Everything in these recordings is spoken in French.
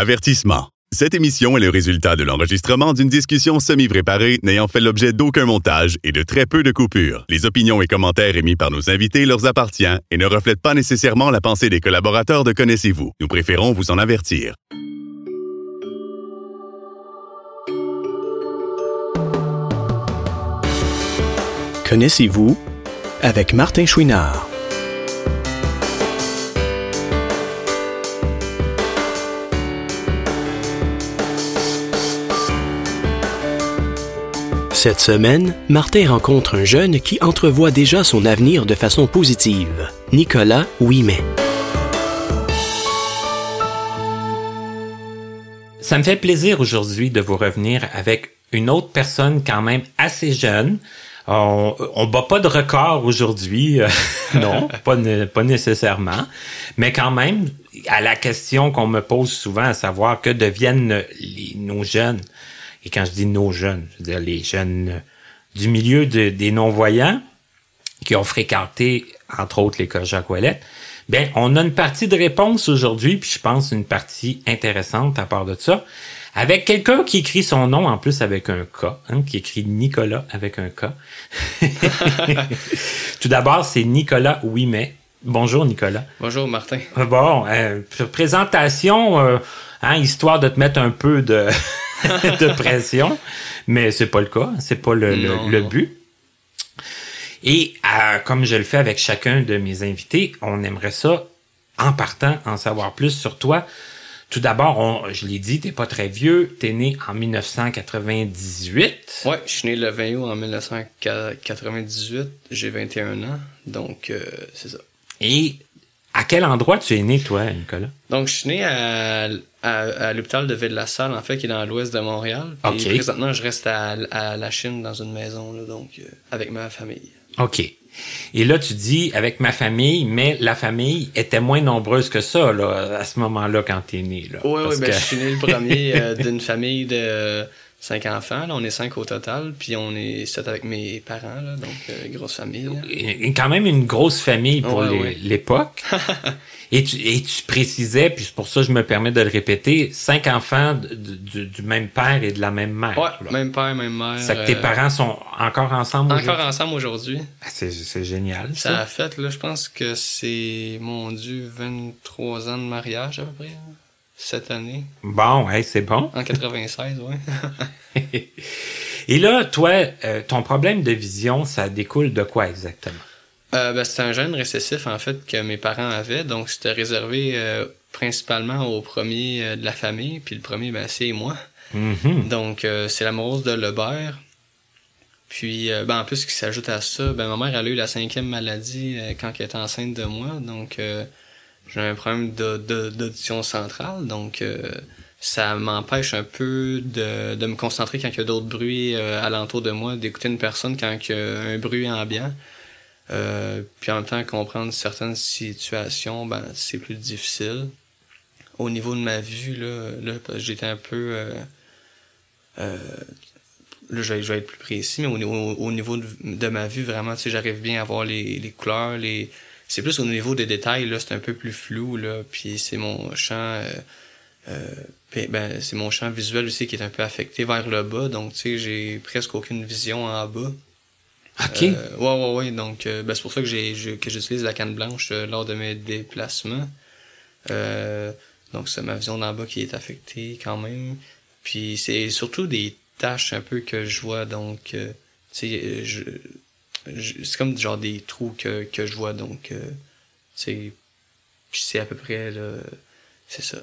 Avertissement. Cette émission est le résultat de l'enregistrement d'une discussion semi-préparée n'ayant fait l'objet d'aucun montage et de très peu de coupures. Les opinions et commentaires émis par nos invités leur appartiennent et ne reflètent pas nécessairement la pensée des collaborateurs de Connaissez-vous. Nous préférons vous en avertir. Connaissez-vous avec Martin Chouinard. Cette semaine, Martin rencontre un jeune qui entrevoit déjà son avenir de façon positive, Nicolas Ouimet. Ça me fait plaisir aujourd'hui de vous revenir avec une autre personne quand même assez jeune. On, on bat pas de record aujourd'hui, euh, non, pas, pas nécessairement, mais quand même à la question qu'on me pose souvent, à savoir que deviennent les, nos jeunes. Et quand je dis nos jeunes, je veux dire les jeunes du milieu de- des non-voyants qui ont fréquenté, entre autres, l'école Jacques Ouellet, ben, on a une partie de réponse aujourd'hui, puis je pense une partie intéressante à part de ça, avec quelqu'un qui écrit son nom en plus avec un K, hein, qui écrit Nicolas avec un K. Tout d'abord, c'est Nicolas Ouimet. Bonjour Nicolas. Bonjour Martin. Bon, euh, pr- présentation, euh, hein, histoire de te mettre un peu de, de pression, mais c'est pas le cas, c'est pas le, le- Non, le non. but. Et euh, comme je le fais avec chacun de mes invités, on aimerait ça, en partant, en savoir plus sur toi. Tout d'abord, je l'ai dit, t'es pas très vieux, t'es né en 1998. Ouais, je suis né le 20 août en 1998. J'ai 21 ans, donc euh, c'est ça. Et à quel endroit tu es né, toi, Nicolas? Donc je suis né à, à, à l'hôpital de Ville-la-Salle, en fait, qui est dans l'ouest de Montréal. Puis présentement, je reste à, à la Chine dans une maison, là, donc euh, avec ma famille. OK. Et là, tu dis avec ma famille, mais la famille était moins nombreuse que ça, là, à ce moment-là, quand t'es né, là. Oui, oui, ben, que- je suis né le premier euh, d'une famille de cinq enfants. Là, on est cinq au total, puis on est sept avec mes parents, là, donc euh, grosse famille. là. Quand même une grosse famille pour Ouais, ouais. et, tu, et tu précisais, puis c'est pour ça que je me permets de le répéter, cinq enfants du, du même père et de la même mère. Ouais, là. même père, même mère. Ça que tes euh, parents sont encore ensemble Encore aujourd'hui? ensemble aujourd'hui. Ah, C'est, c'est génial, Ça ça. a fait, là, je pense que c'est, mon Dieu, 23 ans de mariage à peu près, hein, cette année. Bon, hey, c'est bon. En 96, ouais. Et là, toi, euh, ton problème de vision, ça découle de quoi exactement? Euh, ben, c'était un gène récessif, en fait, que mes parents avaient, donc c'était réservé euh, principalement au premier euh, de la famille, puis le premier, ben, c'est moi. Mhm. Donc, euh, c'est l'amoureuse de Lebert. Puis, ben, en plus, ce qui s'ajoute à ça, ben, ma mère, elle a eu la cinquième maladie quand elle était enceinte de moi. Donc, euh, j'ai un problème de- de- d'audition centrale. Donc, euh, ça m'empêche un peu de, de me concentrer quand il y a d'autres bruits alentour de moi, d'écouter une personne quand il y a un bruit ambiant. Euh, puis en même temps, comprendre certaines situations, ben, c'est plus difficile. Au niveau de ma vue, là, là j'étais un peu... euh, euh, là, je vais, je vais être plus précis, mais au, niveau- au niveau de, de ma vue, vraiment, tu sais, j'arrive bien à voir les, les couleurs, les... C'est plus au niveau des détails, là, c'est un peu plus flou, là, puis c'est mon champ... euh, euh, puis, ben, c'est mon champ visuel aussi qui est un peu affecté vers le bas, donc, tu sais, j'ai presque aucune vision en bas. OK. Euh, ouais, ouais, ouais. Donc, euh, ben, c'est pour ça que j'ai que j'utilise la canne blanche euh, lors de mes déplacements. Euh, donc, c'est ma vision d'en bas qui est affectée quand même. Puis, c'est surtout des taches un peu que je vois. Donc, tu sais, je, je- c'est comme genre des trous que, que je vois. Donc, c'est à peu près, là, c'est ça.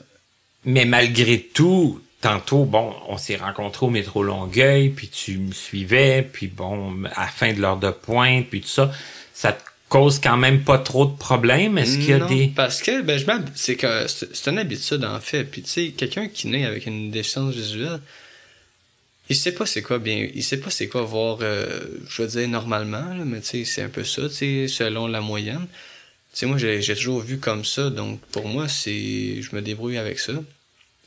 Mais malgré tout, tantôt, bon, on s'est rencontrés au métro Longueuil, puis tu me suivais, puis bon, à la fin de l'heure de pointe, puis tout ça, ça te cause quand même pas trop de problèmes? Est-ce qu'il y a Non, des... Parce que ben, je c'est que c'est une habitude en fait. Puis tu sais, quelqu'un qui naît avec une déficience visuelle, il sait pas c'est quoi bien, il sait pas c'est quoi voir, euh, je veux dire normalement, là, mais tu sais, c'est un peu ça, tu sais, selon la moyenne. Tu sais, moi j'ai j'ai toujours vu comme ça, donc pour moi c'est, je me débrouille avec ça.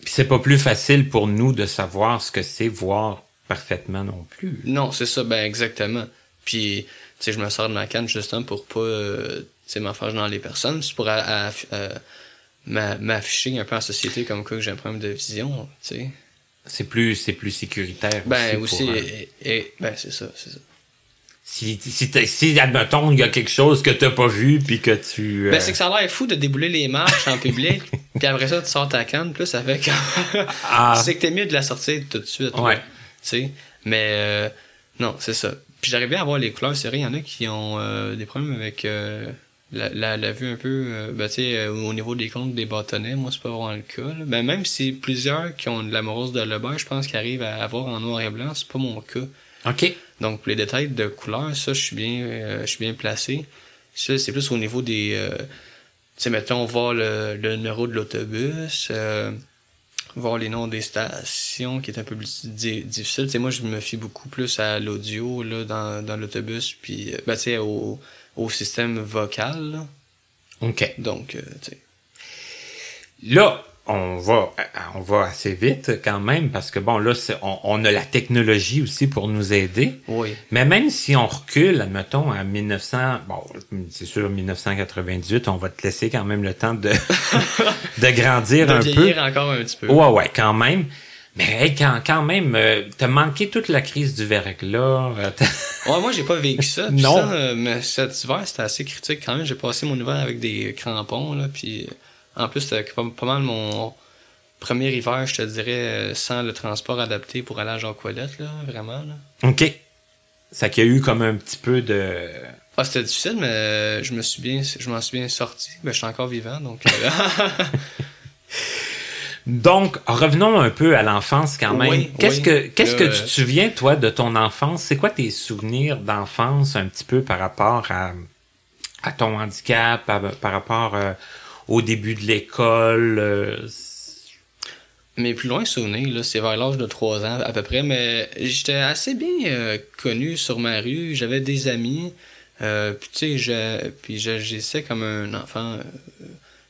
C'est pas plus facile pour nous de savoir ce que c'est voir parfaitement non plus. Non, c'est ça, ben exactement. Puis, tu sais, je me sors de ma canne justement pour pas, euh, tu sais, m'en faire dans les personnes. C'est pour à- à- à m'afficher un peu en société comme quoi que j'ai un problème de vision, tu sais. C'est plus, c'est plus sécuritaire. Ben aussi, aussi, pour, euh, et, et- ben c'est ça, c'est ça. Si, si, t'as- si, admettons, il y a quelque chose que t'as pas vu puis que tu. euh, Ben c'est que ça a l'air fou de débouler les marches en public, puis après ça tu sors ta canne, plus ça fait que ah, c'est que t'es mieux de la sortir tout de suite. Ouais. Tu sais, mais euh, non, c'est ça. Puis j'arrive bien à voir les couleurs, c'est vrai, il y en a qui ont euh, des problèmes avec la, la, la vue un peu, ben, tu sais, au niveau des comptes des bâtonnets, moi c'est pas vraiment le cas. là. Ben même si plusieurs qui ont de l'amoureuse de Lebert, je pense qu'ils arrivent à avoir en noir et blanc, c'est pas mon cas. ok. Donc pour les détails de couleur, ça je suis bien euh, je suis bien placé. Ça c'est plus au niveau des euh, tu sais mettons voir le, le numéro de l'autobus, euh, voir les noms des stations qui est un peu plus di- difficile. Tu sais moi je me fie beaucoup plus à l'audio là dans dans l'autobus puis ben tu sais au au système vocal. là. OK. Donc euh, tu sais Là, on va, on va assez vite quand même parce que bon, là, c'est- on, on a la technologie aussi pour nous aider. oui. Mais même si on recule, admettons, à 1900, bon, c'est sûr, 1998, on va te laisser quand même le temps de, de grandir De un peu. vieillir encore un petit peu. Ouais, ouais, quand même. Mais hey, quand, quand même, euh, t'as manqué toute la crise du verglas. euh, Ouais, moi, j'ai pas vécu ça. Non. ça, euh, mais cet hiver, c'était assez critique quand même. J'ai passé mon hiver avec des crampons, là. Puis, euh, en plus, c'était pas, pas mal mon premier hiver, je te dirais, euh, sans le transport adapté pour aller à Jean-Colette, là. Vraiment, là. OK. Ça qu'il y a eu comme un petit peu de... Ah, c'était difficile, mais euh, je me suis bien, je m'en suis bien sorti. Ben, je suis encore vivant, donc. euh, Donc, revenons un peu à l'enfance quand même. Oui, qu'est-ce oui. que qu'est-ce que Euh, tu te souviens toi de ton enfance? C'est quoi tes souvenirs d'enfance un petit peu par rapport à à ton handicap, à- par rapport euh, au début de l'école euh, Mes plus loin souvenirs, c'est vers l'âge de 3 ans à peu près, mais j'étais assez bien euh, connu sur ma rue. J'avais des amis. Euh, puis tu sais, j'essaie comme un enfant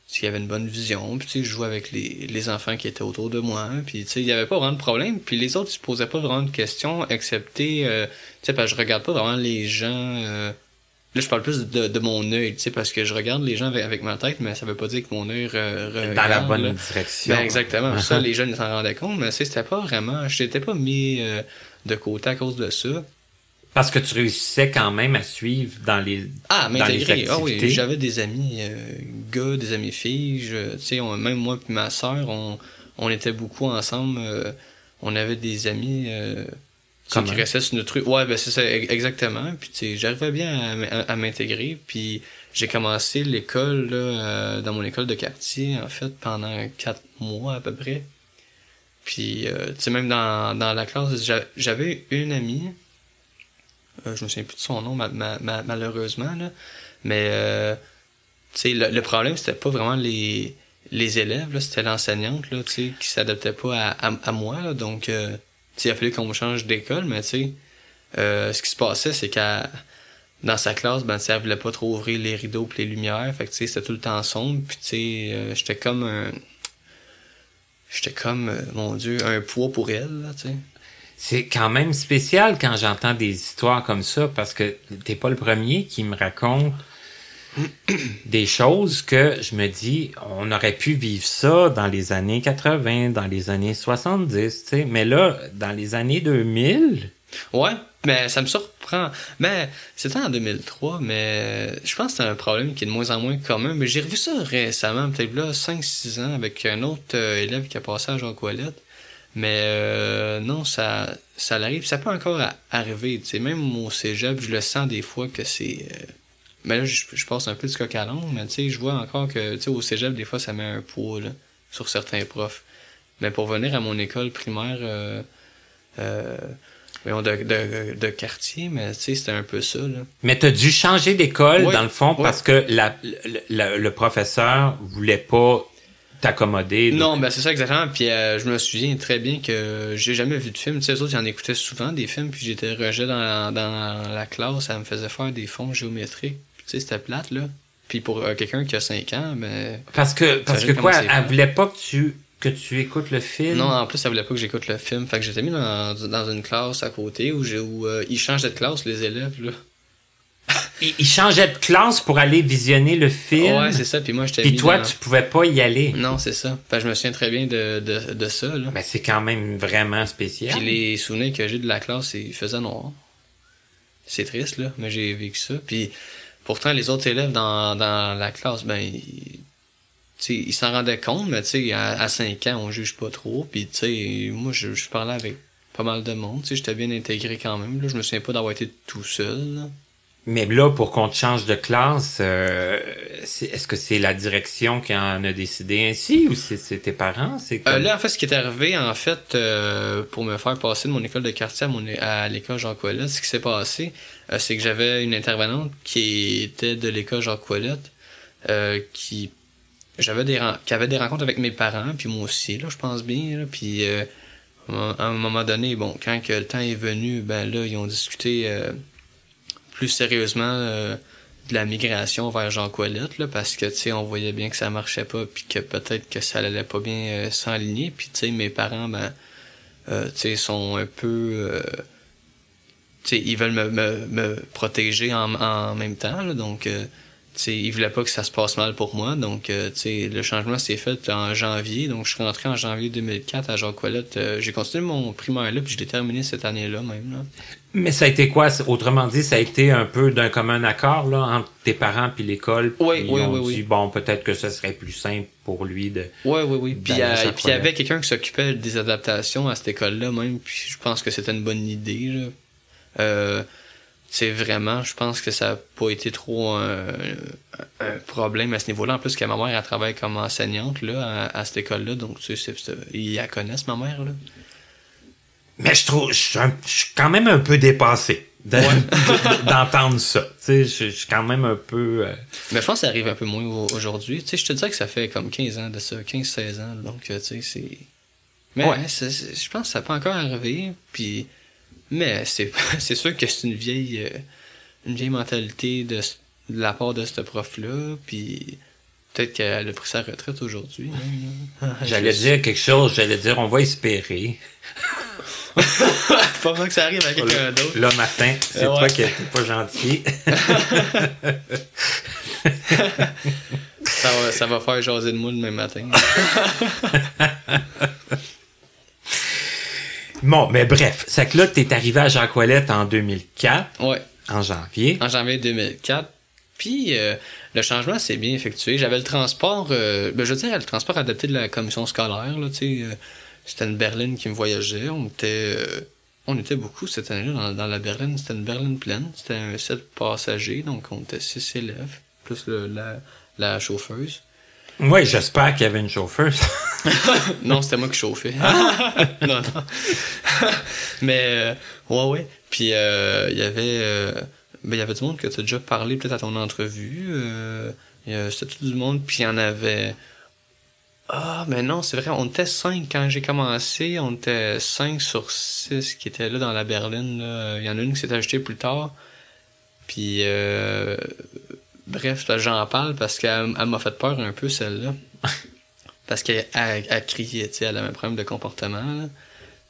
qui avait une bonne vision. Puis je jouais avec les, les enfants qui étaient autour de moi. Puis il y avait pas vraiment de problème. Puis les autres, ils se posaient pas vraiment de questions, excepté, euh, tu sais, je regarde pas vraiment les gens. Euh, Là, je parle plus de, de mon œil, tu sais, parce que je regarde les gens avec, avec ma tête, mais ça veut pas dire que mon œil re- regarde. dans la bonne là. direction Ben, exactement. Ça, les jeunes s'en rendaient compte, mais c'était pas vraiment. Je t'étais pas mis euh, de côté à cause de ça. Parce que tu réussissais quand même à suivre dans les Ah, dans les m'intégrer. Ah oui, j'avais des amis euh, gars, des amis filles. Je, tu sais, même moi et ma sœur, on, on était beaucoup ensemble. euh, on avait des amis euh, qui restaient sur notre rue. Ouais, ben c'est ça, e- exactement. Puis tu sais, j'arrivais bien à, m'intégrer. Puis j'ai commencé l'école là, euh, dans mon école de quartier, en fait, pendant quatre mois à peu près. Puis, euh, tu sais, même dans, dans la classe, j'a- j'avais une amie, euh, je me souviens plus de son nom, ma- ma- ma- malheureusement, là. Mais, euh, tu sais, le, le problème, c'était pas vraiment les, les élèves, là, c'était l'enseignante, là, tu sais, qui s'adaptait pas à, à, à moi, là. Donc, euh, tu sais, il a fallu qu'on change d'école, mais tu sais, euh, ce qui se passait, c'est qu'à dans sa classe, ben, elle voulait pas trop ouvrir les rideaux pis les lumières. Fait que, c'était tout le temps sombre. Puis, tu sais, euh, j'étais comme un... J'étais comme, euh, mon Dieu, un poids pour elle, là, tu sais. C'est quand même spécial quand j'entends des histoires comme ça parce que t'es pas le premier qui me raconte des choses que je me dis on aurait pu vivre ça dans les années 80, dans les années 70, tu sais, mais là dans les années 2000, Ouais, mais ça me surprend. Mais c'était en 2003, mais je pense que c'est un problème qui est de moins en moins commun. Mais j'ai revu ça récemment, peut-être là, 5-6 ans, avec un autre euh, élève qui a passé à Jean Coilette. Mais euh, non, ça, ça l'arrive. Ça peut encore arriver. Tu sais, même au cégep, je le sens des fois que c'est. euh, Mais là, je, je passe un peu du coq à l'âne, mais tu sais, je vois encore que, tu sais, au cégep, des fois, ça met un poids, là, sur certains profs. Mais pour venir à mon école primaire, euh, euh, voyons, de, de, de quartier, mais tu sais, c'était un peu ça, là. mais t'as dû changer d'école Oui, dans le fond oui. parce que la, le, le- le professeur voulait pas t'accommoder. Non, ben c'est ça exactement. Puis euh, je me souviens très bien que j'ai jamais vu de film. Tu sais, les autres, ils en écoutaient souvent des films, puis j'étais rejet dans, dans la classe, ça me faisait faire des fonds géométriques. Sais, c'était plate, là. Puis pour euh, quelqu'un qui a 5 ans, ben... Parce que parce que quoi, elle voulait pas que tu que tu écoutes le film? Non, en plus, ça voulait pas que j'écoute le film. Fait que j'étais mis dans, dans une classe à côté où, j'ai- où euh, ils changent de classe, les élèves, là. Il, il changeait de classe pour aller visionner le film? Ouais, c'est ça. Puis moi, j'étais Puis toi, dans- tu pouvais pas y aller? Non, c'est ça. Fait que je me souviens très bien de, de, de ça, là. Mais c'est quand même vraiment spécial. Puis les souvenirs que j'ai de la classe, c'est- il faisait noir. C'est triste, là, mais j'ai vécu ça. Puis pourtant, les autres élèves dans, la classe, ben, ils, s'en rendaient compte, mais à, à 5 ans, on juge pas trop. Puis moi, je, parlais avec pas mal de monde. J'étais bien intégré quand même. Là. Je me souviens pas d'avoir été tout seul. Mais là, pour qu'on te change de classe, euh, est-ce que c'est la direction qui en a décidé ainsi ou c'est tes parents? Euh, là, en fait, ce qui est arrivé, en fait, euh, pour me faire passer de mon école de quartier à, mon, à l'école Jean Coilette, ce qui s'est passé, euh, c'est que j'avais une intervenante qui était de l'école Jean Coilette, euh, qui j'avais des qui avait des rencontres avec mes parents, puis moi aussi, là, je pense bien, là, puis euh, à un moment donné, bon, quand que le temps est venu, ben là, ils ont discuté plus sérieusement euh, de la migration vers Jean Coilette, là, parce que, tu sais, on voyait bien que ça marchait pas, puis que peut-être que ça allait pas bien euh, s'enligner, puis, tu sais, mes parents, ben, euh, tu sais, sont un peu... euh, tu sais, ils veulent me, me, me protéger en, en même temps, là, donc... euh, tu sais, ils voulaient pas que ça se passe mal pour moi, donc euh, tu sais, le changement s'est fait en janvier, donc je suis rentré en janvier 2004 à Jean Coilette. J'ai continué mon primaire là, puis je l'ai terminé cette année-là même. Là. Mais ça a été quoi? Autrement dit, ça a été un peu d'un commun accord là, entre tes parents puis l'école. Oui, oui, oui, dit, oui. bon, peut-être que ce serait plus simple pour lui de... Ouais, oui, oui. Puis à euh, puis il y avait quelqu'un qui s'occupait des adaptations à cette école-là même, puis je pense que c'était une bonne idée. Là. Euh, c'est vraiment, je pense que ça n'a pas été trop un, un problème à ce niveau-là. En plus que ma mère, elle travaille comme enseignante là, à, à cette école-là, donc tu sais, ils la connaissent, ma mère. Là. Mais je trouve, je suis, un- je suis quand même un peu dépassé de- d'entendre ça. Tu sais, je, suis quand même un peu... euh, Mais je pense que ça arrive un peu moins au- aujourd'hui. Tu sais, je te dirais que ça fait comme 15 ans de ça, 15-16 ans, donc euh, tu sais, c'est... Mais Ouais. c'est- je pense que ça peut encore arriver, puis... Mais c'est sûr que c'est une vieille euh, une vieille mentalité de, de la part de ce prof-là, puis peut-être qu'elle a pris sa retraite aujourd'hui. même, là. J'allais dire quelque chose, j'allais dire on va espérer. Pas besoin que ça arrive à quelqu'un d'autre. Le matin, c'est Euh, toi qui n'étais pas gentil. Ça va, ça va faire jaser de moi demain matin. bon, mais bref, c'est que là, t'es arrivé à Jacques en 2004, Ouais. en janvier. en janvier 2004. Puis euh, le changement s'est bien effectué. J'avais le transport, euh, ben, je veux dire, le transport adapté de la commission scolaire. Là, euh, c'était une berline qui me voyageait. On était, euh, on était beaucoup cette année-là dans, dans la berline. C'était une berline pleine. C'était un 7 passagers, donc on était 6 élèves, plus le- la, la chauffeuse. Oui, j'espère qu'il y avait une chauffeuse. non, c'était moi qui chauffais. non, non. Mais, euh, ouais, ouais. Puis, euh, il y avait, euh, ben, il y avait du monde que tu as déjà parlé peut-être à ton entrevue. Euh, il y a- c'était tout du monde. Puis, il y en avait. Ah, mais non, c'est vrai. On était cinq quand j'ai commencé. On était cinq sur six qui étaient là dans la berline. là. Il y en a une qui s'est ajoutée plus tard. Puis, euh, bref, j'en parle parce qu'elle elle m'a fait peur un peu, celle-là. Parce qu'elle elle, elle criait, tu sais, elle avait un problème de comportement. Là.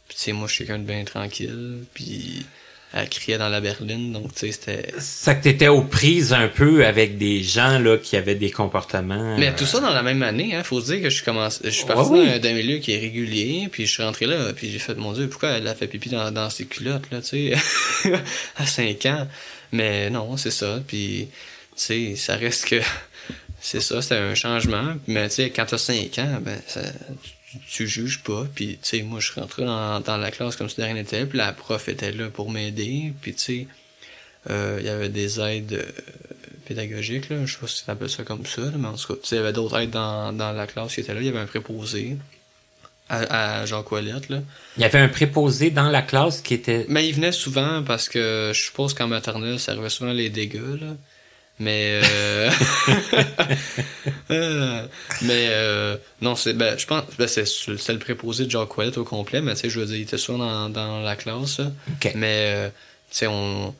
Puis, tu sais, moi, je suis quelqu'un de bien tranquille. Puis, elle criait dans la berline. Donc, tu sais, c'était. Ça que t'étais aux prises un peu avec des gens là qui avaient des comportements. Mais euh, tout ça dans la même année, hein. Faut se dire que je suis commencé, je suis parti Ouais, oui. d'un- milieu qui est régulier, puis je suis rentré là, puis j'ai fait, mon dieu, pourquoi elle a fait pipi dans, dans ses culottes, là, tu sais, à 5 ans. Mais non, c'est ça, puis, tu sais, ça reste que, c'est ça, c'est un changement, mais tu sais, quand t'as 5 ans, ben, ça, tu, juges pas, puis, tu sais, moi, je suis rentré dans, dans la classe comme si de rien n'était, puis la prof était là pour m'aider, puis, tu sais, euh, il y avait des aides euh, pédagogiques, là. je sais pas si tu appelles ça comme ça, là, mais en tout cas, tu sais, il y avait d'autres aides dans, dans la classe qui étaient là. Il y avait un préposé à, à Jean Coilette. Là. Il y avait un préposé dans la classe qui était. Mais il venait souvent parce que je suppose qu'en maternelle, ça arrivait souvent les dégâts. Là. Mais euh... euh, mais euh, non, c'est ben, je pense ben, c'est c'est le préposé de Jean Coilette au complet, mais tu sais, je veux dire, il était souvent dans, dans la classe. Mais euh, tu sais, on,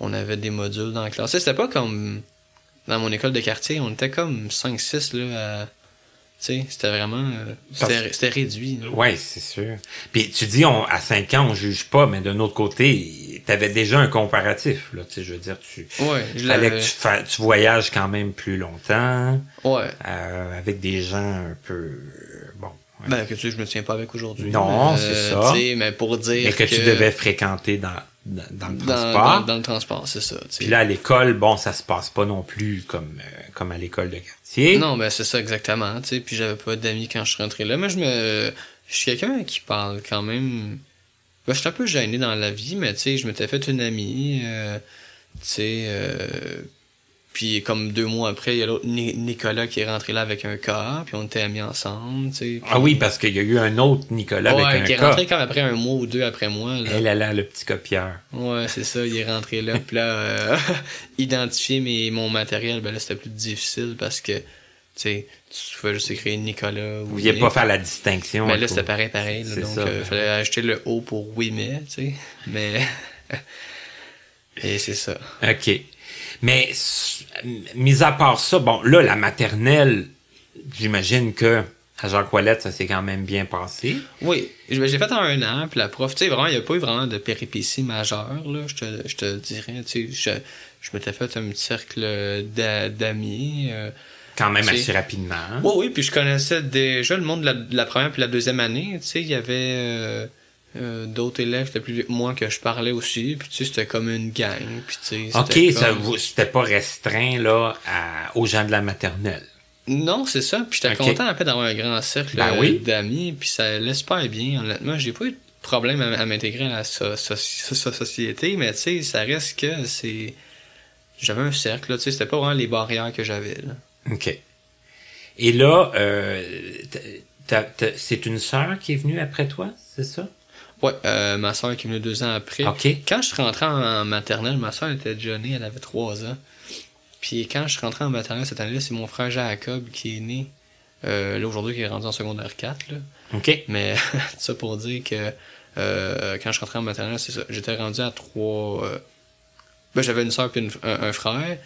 on avait des modules dans la classe. Tu sais, C'était pas comme dans mon école de quartier, on était comme 5-6 là à- c'était vraiment... euh, Parce- c'était réduit. là. Ouais, c'est sûr. Puis tu dis, on, à 5 ans, on juge pas, mais d'un autre côté, t'avais déjà un comparatif, là. Tu sais, je veux dire, tu, Ouais, je fallait que tu, fa- tu voyages quand même plus longtemps, Ouais. euh, avec des gens un peu, euh, bon. ouais. Ben, que tu sais, je me tiens pas avec aujourd'hui. Non, mais, c'est ça. tu mais pour dire mais que, tu devais fréquenter dans, dans, dans le transport. dans, dans le transport, c'est ça. tu. Puis là, à l'école, bon, ça se passe pas non plus comme, euh, comme à l'école de Non, ben c'est ça exactement, tu sais, puis j'avais pas d'amis quand je suis rentré là, mais je me je suis quelqu'un qui parle quand même ben, je suis un peu gêné dans la vie, mais tu sais, je m'étais fait une amie euh, tu sais euh, puis comme deux mois après, il y a l'autre Ni- Nicolas qui est rentré là avec un cas, puis on était amis ensemble, tu sais. puis- Ah oui, parce qu'il y a eu un autre Nicolas ouais, avec qui un est cas. rentré comme après un mois ou deux après moi. Là. Elle, elle a le petit copieur. Ouais, c'est ça, il est rentré là. Puis là, euh, identifier mes, mon matériel, ben là, c'était plus difficile parce que, tu sais, tu pouvais juste écrire Nicolas ou Vous vouliez pas faire la distinction. Mais à là, c'était pareil, pareil. là, donc, il fallait acheter le O pour oui, mais, tu sais. Mais. Et c'est ça. OK. Mais, mis à part ça, bon, là, la maternelle, j'imagine que à Jacques Ouellette, ça s'est quand même bien passé. Oui, j'ai fait en un an, puis la prof, tu sais, vraiment, il n'y a pas eu vraiment de péripéties majeures, là, je te, je te dirais, tu sais, je, je m'étais fait un petit cercle d'a- d'amis. euh, Quand même assez rapidement. Oui, oui, puis je connaissais déjà le monde de la, de la première puis la deuxième année. Tu sais, il y avait euh, euh, d'autres élèves, c'était plus moi que je parlais aussi. Puis tu sais, c'était comme une gang. Puis tu sais, OK, c'était comme- pas restreint, là, à- aux gens de la maternelle? Non, c'est ça. Puis j'étais content un peu d'avoir un grand cercle Ben euh, oui. d'amis. Puis ça laisse pas bien, honnêtement. J'ai pas eu de problème à, à m'intégrer à la so- so- so- so- société, mais tu sais, ça reste que c'est... J'avais un cercle, là, tu sais, c'était pas vraiment les barrières que j'avais, là. OK. Et là, euh, c'est une sœur qui est venue après toi, c'est ça? Ouais, euh, ma soeur qui est venue deux ans après. Quand je suis rentré en maternelle, ma soeur était déjà née, elle avait trois ans. Puis quand je suis rentré en maternelle cette année-là, c'est mon frère Jacob qui est né. Euh, là, aujourd'hui, qui est rendu en secondaire 4. Là. OK. Mais ça pour dire que euh, quand je suis rentré en maternelle, c'est ça. J'étais rendu à trois. ben, j'avais une soeur puis une- un, un frère.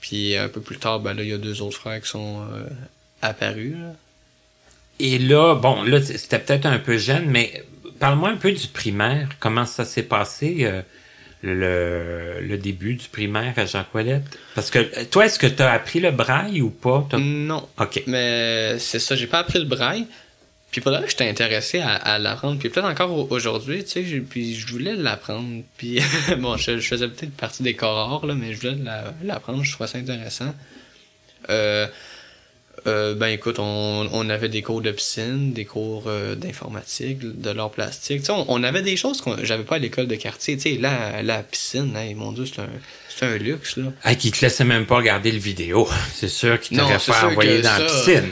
Puis un peu plus tard, ben là, il y a deux autres frères qui sont euh, apparus. là. Et là, bon, là, c'était peut-être un peu jeune, mais parle-moi un peu du primaire. Comment ça s'est passé, euh, le, le début du primaire à Jacques Ouellette? Parce que, euh, toi, est-ce que tu as appris le braille ou pas? Non. OK. Mais c'est ça, j'ai pas appris le braille. Puis pour là, j'étais intéressé à, à l'apprendre. Puis peut-être encore au- aujourd'hui, tu sais, puis je voulais l'apprendre. Puis bon, je, je faisais peut-être partie des corps là, mais je voulais la- l'apprendre, je trouvais ça intéressant. Euh, euh, ben écoute, on, on avait des cours de piscine, des cours euh, d'informatique, de l'art plastique. Tu sais, on, on avait des choses que j'avais pas à l'école de quartier. Tu sais, la, la piscine, hey, mon dieu, c'est un, c'est un luxe, là. Ah, qui te laissait même pas regarder le vidéo. C'est sûr qu'il Non, t'aurait c'est pas envoyé dans la piscine.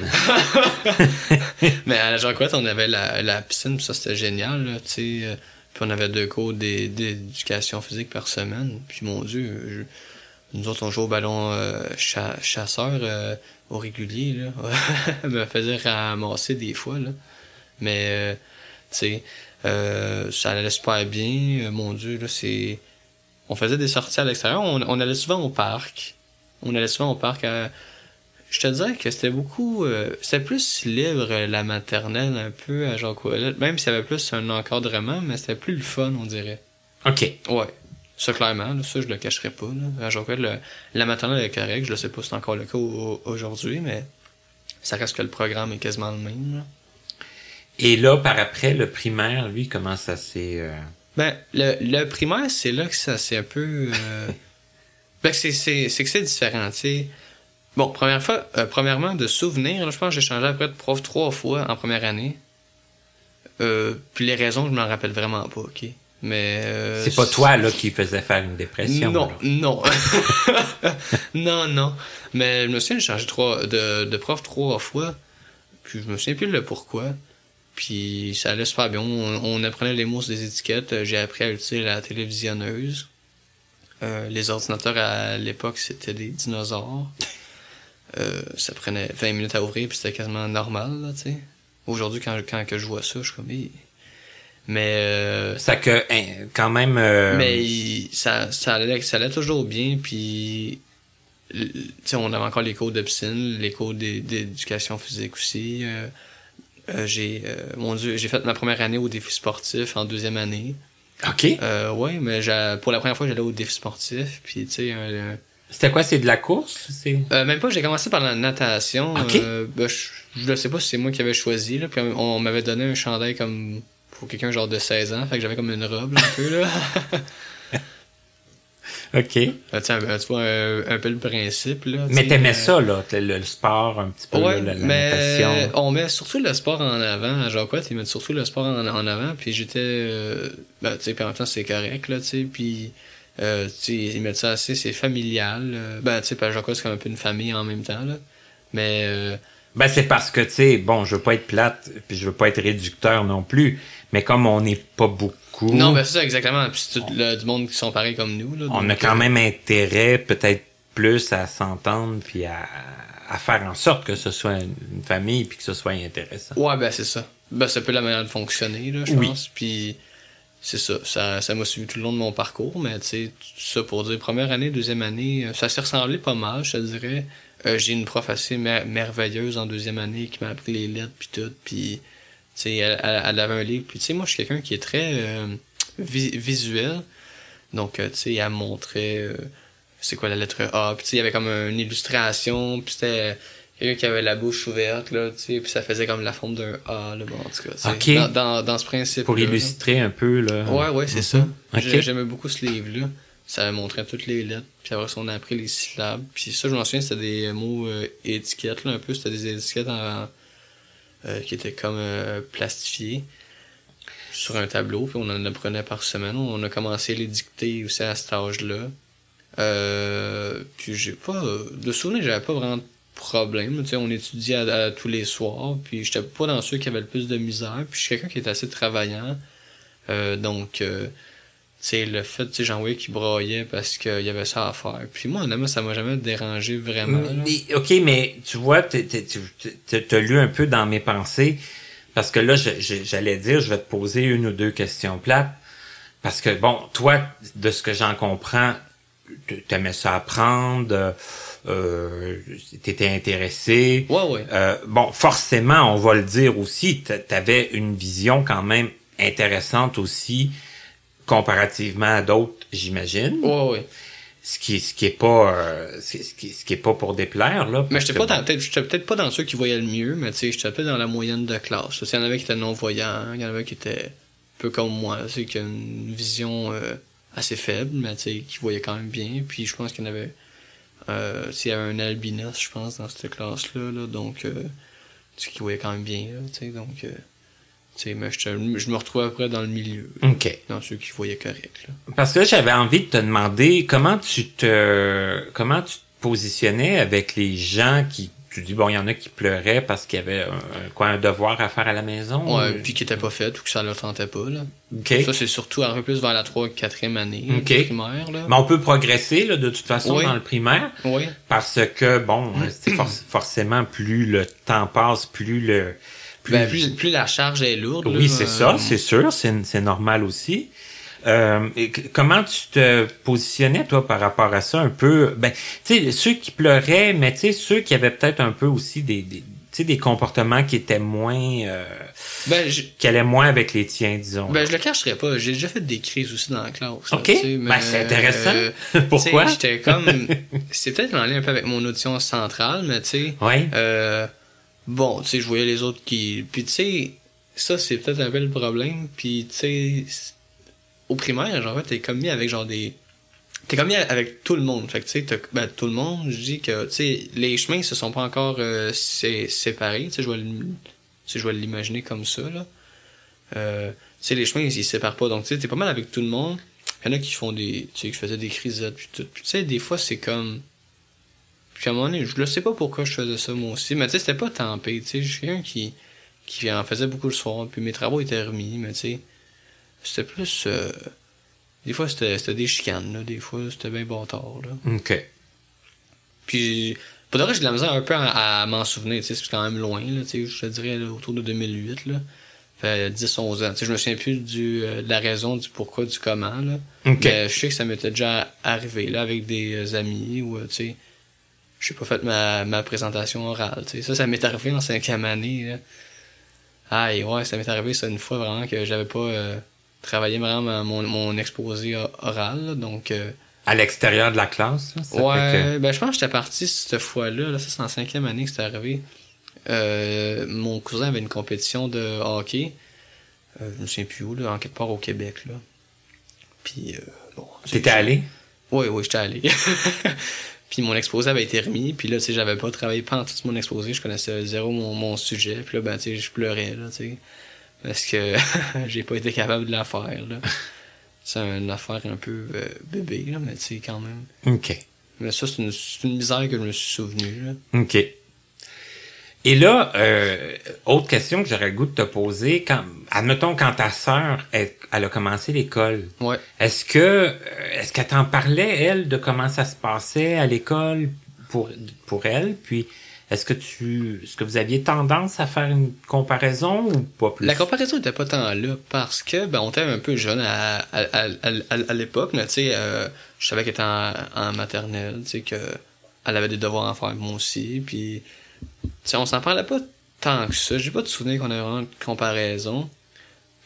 Mais à la Jean on avait la, la piscine, ça c'était génial, là, tu sais. Puis on avait deux cours d'é- d'éducation physique par semaine. Puis mon Dieu, je- nous autres on jouait au ballon euh, cha- chasseur euh, au régulier, là. me faisait ramasser des fois, là. Mais, euh, tu sais, euh, ça allait super bien. Mon Dieu, là, c'est... On faisait des sorties à l'extérieur. On, on allait souvent au parc. On allait souvent au parc à... Je te dirais que c'était beaucoup... euh, c'était plus libre, la maternelle, un peu, à Ouellet. Même s'il y avait plus un encadrement, mais c'était plus le fun, on dirait. OK. Ouais. Ça, clairement, là, ça, je le cacherai pas. Là. À le- la maternelle est correcte. Je ne sais pas si c'est encore le cas au- aujourd'hui, mais ça reste que le programme est quasiment le même. là. Et là, par après, le primaire, lui, comment ça s'est... euh, Ben, le, le primaire, c'est là que ça c'est un peu. euh, ben, c'est, c'est, c'est que c'est différent, tu sais. Bon, première fois, euh, premièrement, de souvenir, je pense que j'ai changé après de prof trois fois en première année. Puis les raisons, je m'en rappelle vraiment pas, ok? Mais. euh, C'est pas toi, là, qui faisait faire une dépression. Non, là. non. non, non. Mais je me souviens, j'ai changé trois, de, de prof trois fois. Puis je me souviens plus le pourquoi. Puis ça allait super bien. On, on apprenait les mots sur des étiquettes. J'ai appris à utiliser la télévisionneuse. Euh, les ordinateurs à l'époque, c'était des dinosaures. Euh, ça prenait 20 minutes à ouvrir, puis c'était quasiment normal, là, tu sais. Aujourd'hui, quand, quand que je vois ça, je suis comme... Mais... euh, Ça que, hein, quand même... euh, mais il- ça, ça, allait, ça allait toujours bien, puis l- tu sais, on avait encore les cours de piscine, les cours d'é- d'éducation physique aussi. Euh, euh, j'ai, mon Dieu, j'ai fait ma première année au défi sportif en deuxième année. OK. Ouais, mais j'ai- pour la première fois, j'allais au défi sportif. Puis, tu sais, C'était quoi? C'est de la course? C'est... euh, même pas, j'ai commencé par la natation. Ok. Euh, ben, je, je sais pas si c'est moi qui avais choisi. Là, puis on, on m'avait donné un chandail comme pour quelqu'un genre de 16 ans. Fait que j'avais comme une robe là, un peu. là. OK. Euh, tu tu vois un, un peu le principe. Là, tu Mais t'aimais euh, ça, là, le, le sport, un petit peu, Ouais, là, la, mais natation. on met surtout le sport en avant. À Jacquette, ils mettent surtout le sport en, en avant. Puis j'étais... Euh, ben, tu sais, puis en même temps, c'est correct, là, tu sais. Puis, euh, tu ils mettent ça assez, c'est familial. Ben, tu sais, à Jacquette, c'est comme un peu une famille en même temps, là. Mais... Ben, c'est parce que, tu sais, bon, je veux pas être plate, puis je veux pas être réducteur non plus, mais comme on n'est pas beaucoup, Non, ben c'est ça, exactement. Puis c'est tout le, du monde qui sont pareils comme nous, là. on a quand euh, même intérêt, peut-être plus, à s'entendre, puis à, à faire en sorte que ce soit une, famille, puis que ce soit intéressant. Ouais, ben c'est ça. Ben, c'est un peu la manière de fonctionner, là, je Oui. pense. Puis c'est ça. Ça ça m'a suivi tout le long de mon parcours, mais tu sais, ça pour dire, première année, deuxième année, euh, ça s'est ressemblé pas mal, je te dirais. Euh, j'ai une prof assez mer- merveilleuse en deuxième année qui m'a appris les lettres puis tout, puis sais, elle, elle- elle avait un livre. Puis tu sais, moi, je suis quelqu'un qui est très euh, vi- visuel. Donc, euh, tu sais, elle montrait euh, c'est quoi la lettre A. Puis tu sais, il y avait comme une illustration, puis c'était quelqu'un qui avait la bouche ouverte, là, tu sais, puis ça faisait comme la forme d'un A, là, bon, en tout cas, dans, dans, dans ce principe Pour illustrer un peu, là. Ouais, ouais, c'est ça. J'aimais beaucoup ce livre-là. Ça montrait toutes les lettres, puis après on a appris les syllabes. Puis ça, je m'en souviens, c'était des mots euh, étiquettes, là, un peu. C'était des étiquettes en- euh, qui étaient comme euh, plastifiées sur un tableau, puis on en apprenait par semaine. On a commencé à les dicter aussi à cet âge-là. Euh, puis j'ai pas... De souvenir, j'avais pas vraiment de problème. On étudiait tous les soirs, puis j'étais pas dans ceux qui avaient le plus de misère. Puis je suis quelqu'un qui est assez travaillant. Euh, donc, sais, le fait, tu voyais qui braillait parce qu'il y avait ça à faire. Puis moi, honnêtement, ça m'a jamais dérangé vraiment. Mais, OK, mais tu vois, tu as lu un peu dans mes pensées, parce que là, j'allais dire, je vais te poser une ou deux questions plates, parce que, bon, toi, de ce que j'en comprends, t'aimais ça apprendre, euh, t'étais intéressé. Ouais, ouais. Euh, bon, forcément, on va le dire aussi, t'a- t'avais une vision quand même intéressante aussi, comparativement à d'autres, j'imagine. Ouais, ouais. Ce qui, ce qui est pas, euh, ce, qui, ce qui est pas pour déplaire, là. Mais j'étais pas dans, peut-être, j'étais peut-être pas dans ceux qui voyaient le mieux, mais tu sais, j'étais peut-être dans la moyenne de classe. Il y en avait qui étaient non-voyants, il y en avait qui étaient un peu comme moi, tu sais, qui ont une vision euh, assez faible, mais tu sais, qui voyaient quand même bien. Puis je pense qu'il y en avait, euh, tu sais, il y avait un albinos, je pense, dans cette classe-là, là, donc, euh, tu sais, qui voyait quand même bien, là, tu sais, donc, euh, mais j'étais- je me retrouvais après dans le milieu, OK. dans ceux qui voyaient correct, là. Parce que là, j'avais envie de te demander comment tu te, comment tu te positionnais avec les gens qui, tu dis, bon, il y en a qui pleuraient parce qu'il y avait un, quoi, un devoir à faire à la maison? Ouais, ou- puis qui était pas fait ou que ça leur tentait pas, là. OK. Ça, c'est surtout un peu plus vers la 3 4e année Ok. du primaire, là. Mais on peut progresser, là, de toute façon, Oui. dans le primaire. Oui. Parce que, bon, c'est for- forcément, plus le temps passe, plus le, plus, Ben, plus, plus la charge est lourde. Oui, c'est euh, ça, c'est sûr, c'est normal aussi. Euh, et comment tu te positionnais, toi, par rapport à ça, un peu, ben, tu sais, ceux qui pleuraient, mais tu sais, ceux qui avaient peut-être un peu aussi des, des tu sais, des comportements qui étaient moins, euh, Ben, je, qui allaient moins avec les tiens, disons. ben, je le cacherai pas. J'ai déjà fait des crises aussi dans la classe. Ok. Ben, c'est intéressant. euh, Pourquoi? J'étais comme. c'est peut-être en lien un peu avec mon audition centrale, mais tu sais. Ouais. Euh, bon, tu sais, je voyais les autres qui. Puis tu sais, ça, c'est peut-être un le problème. Puis tu sais, au primaire, genre, t'es comme mis avec genre des. T'es comme mis avec tout le monde. Fait que tu sais, ben, tout le monde, je dis que, tu sais, les chemins se sont pas encore euh, sé- séparés. Tu sais, je vais l'imaginer comme ça, là. Euh, tu sais, les chemins, ils se séparent pas. Donc, tu sais, t'es pas mal avec tout le monde. Il y en a qui font des. Tu sais, qui faisaient des crisettes, puis tout. Tu sais, des fois, c'est comme. Puis à un moment donné, je ne sais pas pourquoi je faisais ça moi aussi, mais tu sais, c'était pas tempé, tu sais, je suis quelqu'un qui, qui en faisait beaucoup le soir, puis mes travaux étaient remis, mais tu sais, c'était plus... euh, des fois, c'était des chicanes, là, des fois, c'était bien bâtard, là. OK. Puis, pour de vrai, j'ai de la misère un peu à, à m'en souvenir, tu sais, c'est quand même loin, là, tu sais, je te dirais là, autour de 2008, là. Fait 10-11 ans, tu sais, je me souviens plus du, euh, de la raison, du pourquoi, du comment, là. OK. Mais je sais que ça m'était déjà arrivé, là, avec des euh, amis, ou, euh, tu sais, j'ai pas fait ma, ma présentation orale. Sais. Ça, ça m'est arrivé en cinquième année. Là. Aïe, ouais, ça m'est arrivé ça une fois vraiment que j'avais pas euh, travaillé vraiment mon, mon exposé oral. là. donc, euh, À l'extérieur de la classe? ça ouais, ben je pense que j'étais parti cette fois-là. Là, ça, c'est en cinquième année que c'était arrivé. Euh, mon cousin avait une compétition de hockey. Euh, je me souviens plus où, là, en quelque part au Québec. Là. Puis, euh, bon. sais, T'étais allé? oui, oui, j'étais allé. puis mon exposé avait été remis. Puis là, tu sais, j'avais pas travaillé pendant tout mon exposé. Je connaissais zéro mon, mon sujet. Puis là, ben, tu sais, je pleurais, là, tu sais. Parce que j'ai pas été capable de la faire, là. C'est une affaire un peu euh, bébé, là, mais tu sais, quand même. OK. Mais ça, c'est une, c'est une misère que je me suis souvenu, là. OK. Et là, euh, autre question que j'aurais le goût de te poser, quand, admettons quand ta sœur, elle, elle a commencé l'école, Ouais. est-ce que, euh, est-ce qu'elle t'en parlait, elle, de comment ça se passait à l'école pour, pour elle? Puis, est-ce que tu, est-ce que vous aviez tendance à faire une comparaison ou pas plus? La comparaison était pas tant là parce que ben on était un peu jeune à, à, à, à, à l'époque, mais tu sais, euh, je savais qu'elle était en, en maternelle, tu sais que elle avait des devoirs à faire moi aussi, puis tu sais on s'en parlait pas tant que ça. J'ai pas de souvenir qu'on ait vraiment de comparaison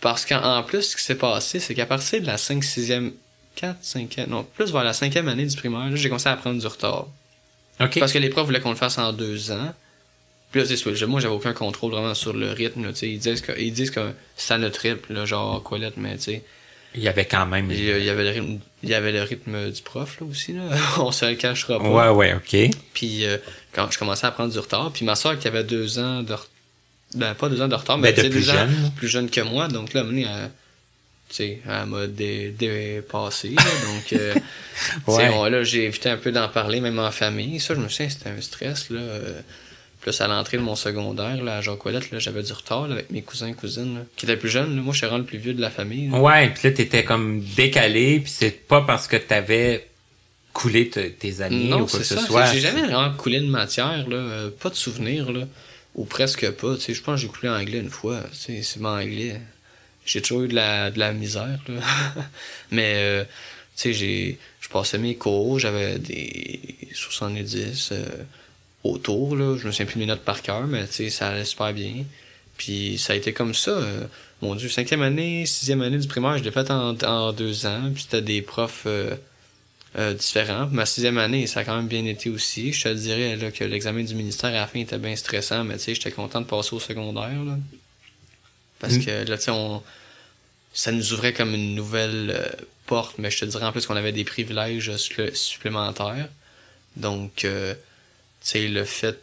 parce qu'en en plus ce qui s'est passé, c'est qu'à partir de la 5 6e 4 5e non, plus vers la cinquième année du primaire, j'ai commencé à prendre du retard. Parce que les profs voulaient qu'on le fasse en deux ans. Puis là, c'est ça, moi, j'avais aucun contrôle vraiment sur le rythme. Là, ils, disent que, ils disent que c'est à notre rythme, là, genre Colette, mais tu sais, Il y avait quand même. il y, il y avait le rythme, il y avait le rythme du prof là, aussi. Là. On se le cachera pas. Ouais, ouais, OK. Puis euh, quand je commençais à prendre du retard, puis ma soeur qui avait deux ans de retard, ben pas deux ans de retard, mais Ben, de tu sais, plus deux ans jeune. plus jeune que moi. Donc là, donné, elle, tu sais, elle m'a dé- dépassé. là. donc, euh, Ouais. on- là, j'ai évité un peu d'en parler, même en famille. Ça, je me souviens, c'était un stress. Là. euh, plus à l'entrée de mon secondaire, là, à Jean-Colette, là, j'avais du retard là, avec mes cousins et cousines, là, qui étaient plus jeunes. Là. Moi, je suis vraiment le plus vieux de la famille. là. Ouais, puis là, t'étais comme décalé, puis c'est pas parce que t'avais coulé te- tes années Non, ou quoi que ce soit. J'ai jamais vraiment coulé de matière, là. euh, pas de souvenirs, là. Ou presque pas. Tu sais, je pense que j'ai coulé en anglais une fois. Tu sais, c'est mon anglais. J'ai toujours eu de la, de la misère, là. Mais, euh, tu sais, j'ai, je passais mes cours, j'avais des 70 euh, autour, là. Je me souviens plus de mes notes par cœur, mais, tu sais, ça allait super bien. Puis ça a été comme ça. euh, mon Dieu, cinquième année, sixième année du primaire, je l'ai fait en, en deux ans. Puis c'était des profs euh, différents. Ma sixième année, ça a quand même bien été aussi. Je te dirais là, que l'examen du ministère à la fin était bien stressant, mais tu sais, j'étais content de passer au secondaire. Là. Parce Mm. que là, tu sais, on... ça nous ouvrait comme une nouvelle euh, porte, mais je te dirais en plus qu'on avait des privilèges supplé- supplémentaires. Donc, euh, tu sais, le fait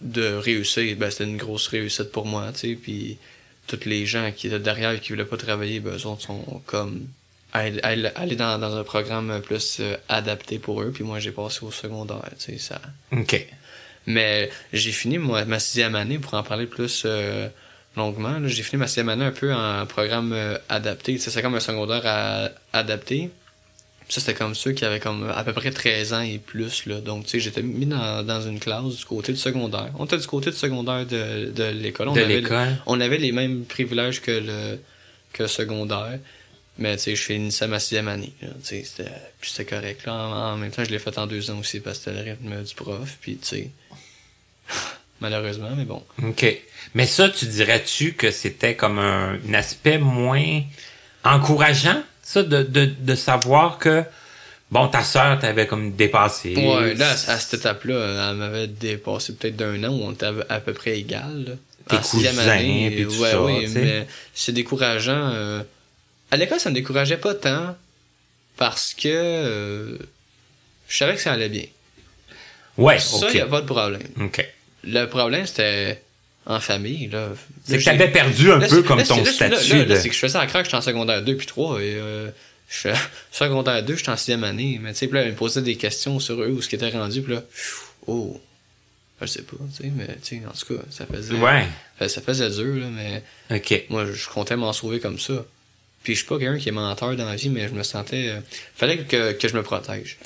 de réussir, ben, c'était une grosse réussite pour moi, tu sais, puis tous les gens qui étaient derrière et qui voulaient pas travailler, ben, eux autres sont comme aller, dans, dans un programme plus euh, adapté pour eux, puis moi, j'ai passé au secondaire, tu sais, ça... OK. Mais j'ai fini moi, ma sixième année, pour en parler plus euh, longuement, là, j'ai fini ma sixième année un peu en programme euh, adapté. C'est comme un secondaire à- adapté. Ça, c'était comme ceux qui avaient comme à peu près 13 ans et plus. Là. Donc, tu sais, j'étais mis dans, dans une classe du côté du secondaire. On était du côté du secondaire de, de l'école. On De avait on avait les mêmes privilèges que le, que le secondaire. Mais tu sais, je finissais ma sixième année. là. Tu sais, c'était, c'était correct. Là. En, en même temps, je l'ai fait en deux ans aussi parce que c'était le rythme du prof. Puis tu sais, malheureusement, mais bon. OK. Mais ça, tu dirais-tu que c'était comme un, un aspect moins encourageant, ça, de, de, de savoir que, bon, ta sœur t'avait comme dépassé? Ouais, là, à cette étape-là, elle m'avait dépassé peut-être d'un an où on était à, peu près égal. là. Tes En cousins, année, puis tout ouais, ça, oui, mais c'est décourageant. euh. À l'école, ça me décourageait pas tant parce que euh, je savais que ça allait bien. Ouais, Ça, OK. y a pas de problème. OK. Le problème, c'était en famille, là. C'est que t'avais perdu un Là, peu comme là, ton statut de... c'est que je faisais à crack, j'étais en secondaire 2 puis 3 et euh, je fais secondaire 2, j'étais en sixième année. Mais tu sais, puis là, elle me posait des questions sur eux, où ce qui était rendu, puis là, oh, je sais pas, tu sais, mais tu sais, en tout cas, ça faisait, Ouais. ça- ça faisait dur, là, mais OK. moi, je comptais m'en sauver comme ça. Puis je suis pas quelqu'un qui est menteur dans la vie, mais je me sentais, euh, fallait que, que je me protège.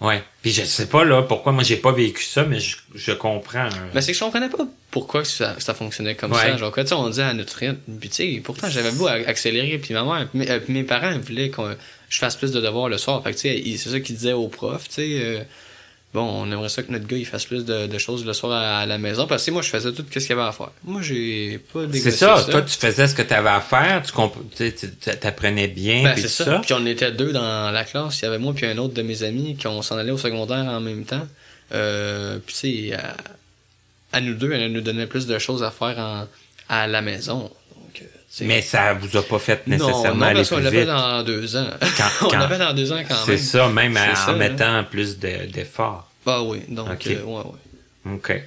Ouais. Puis je sais pas, là, pourquoi moi j'ai pas vécu ça, mais je, je comprends. hein. Mais c'est que je comprenais pas pourquoi ça, ça fonctionnait comme Ouais. ça. Genre, tu sais, on dit à notre rythme. Puis tu sais, pourtant, j'avais beau accélérer. Puis ma mère, mes, euh, mes parents voulaient que je fasse plus de devoirs le soir. Fait que tu sais, c'est ça qu'ils disaient aux profs, tu sais. euh, bon, on aimerait ça que notre gars il fasse plus de, de choses le soir à, à la maison. Parce que moi, je faisais tout ce qu'il y avait à faire. Moi, j'ai pas C'est négocié ça, toi tu faisais ce que tu avais à faire, tu comp- apprenais bien, Ben, c'est ça. Puis on était deux dans la classe. Il y avait moi puis un autre de mes amis qui on s'en allait au secondaire en même temps. Euh, puis tu sais, à, à nous deux, elle nous donnait plus de choses à faire en, à la maison. Mais ça vous a pas fait non, nécessairement non, aller parce qu'on plus l'a fait vite. dans deux ans. Quand- on quand- l'a fait dans deux ans quand C'est même. ça, même C'est en ça, hein. mettant plus de- d'efforts. Ah oui, donc Ok. euh, ouais, ouais. OK.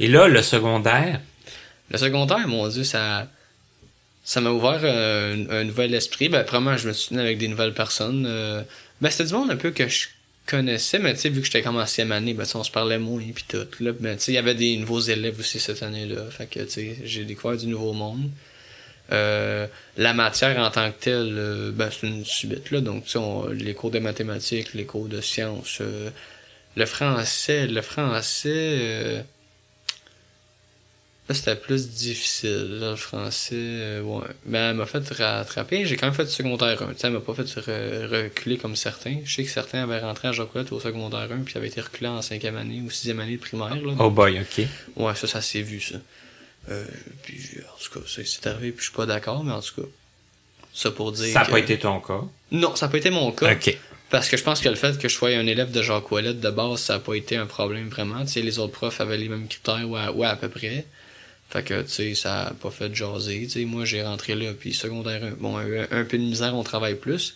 Et là, le secondaire, Le secondaire, mon Dieu, ça ça m'a ouvert euh, un, un nouvel esprit. Ben, premièrement, je me suis tenu avec des nouvelles personnes. euh, ben, c'était du monde un peu que je connaissais, mais tu sais, vu que j'étais comme en sixième année, ben, on se parlait moins puis tout. Là, ben, tu sais, il y avait des nouveaux élèves aussi cette année-là. Fait que, tu sais, j'ai découvert du nouveau monde. Euh, la matière en tant que telle, euh, ben, c'est une subite, là. Donc, on- les cours de mathématiques, les cours de sciences, euh, le français, le français, Là, c'était plus difficile, là, le français. ouais. Ben, elle m'a fait rattraper. J'ai quand même fait du secondaire 1. Tu sais, elle m'a pas fait re- reculer comme certains. Je sais que certains avaient rentré à Jacques au secondaire 1 puis avaient été reculés en cinquième année ou sixième année de primaire. Là. oh boy, OK. Ouais, ça, ça s'est vu, ça. Euh, puis, en tout cas, c'est- arrivé puis je suis pas d'accord, mais en tout cas, ça pour dire Ça n'a que- pas été ton cas? Non, ça n'a pas été mon cas. OK. Parce que je pense que le fait que je sois un élève de Jacques Ouellette de base, ça n'a pas été un problème vraiment. Tu sais, les autres profs avaient les mêmes critères, ouais, ouais à peu près. Fait que, tu sais, ça a pas fait jaser. Tu sais, moi, j'ai rentré là, puis secondaire, un- bon, un, un peu de misère, on travaille plus.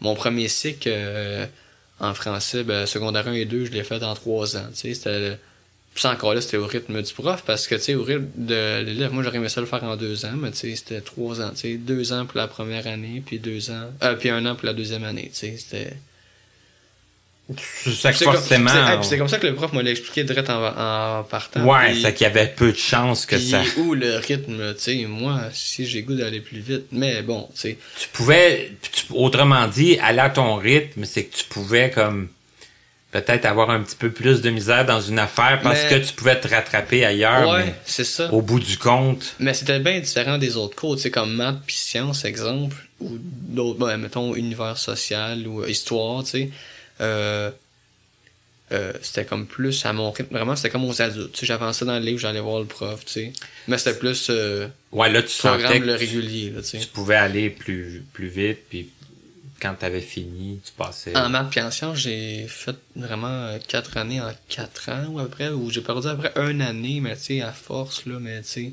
Mon premier cycle euh, en français, ben, secondaire 1 et 2, je l'ai fait en trois ans. Tu sais, c'était... Puis ça, encore là, c'était au rythme du prof, parce que, tu sais, au rythme de l'élève, moi, j'aurais aimé ça le faire en deux ans, mais tu sais, c'était trois ans. Tu sais, deux ans pour la première année, puis deux ans... Euh, puis un an pour la deuxième année, tu sais, c'était... C'est comme- forcément. hey, c'est comme ça que le prof m'a expliqué direct en, en partant. ouais, c'est qu'il y avait peu de chances que puis ça. où le rythme, tu sais, moi, si j'ai goût d'aller plus vite, mais bon, tu sais, Tu pouvais, tu- autrement dit, aller à ton rythme, c'est que tu pouvais comme peut-être avoir un petit peu plus de misère dans une affaire parce Mais- que tu pouvais te rattraper ailleurs. ouais, mais c'est ça. au bout du compte, Mais c'était bien différent des autres cours, tu sais, comme maths puis sciences, exemple, ou d'autres, ben, mettons, univers social ou euh, histoire, tu sais. Euh, euh, c'était comme plus à mon rythme, vraiment, c'était comme aux adultes. J'avançais dans le livre, j'allais voir le prof, tu sais. Mais c'était plus euh, ouais, là, tu programme le régulier, là, tu pouvais aller plus, plus vite, puis quand t'avais fini, tu passais? En maths puis en sciences, j'ai fait vraiment euh, quatre années en quatre ans ou après, ou j'ai perdu après une année, mais tu sais, à force, là, mais tu sais,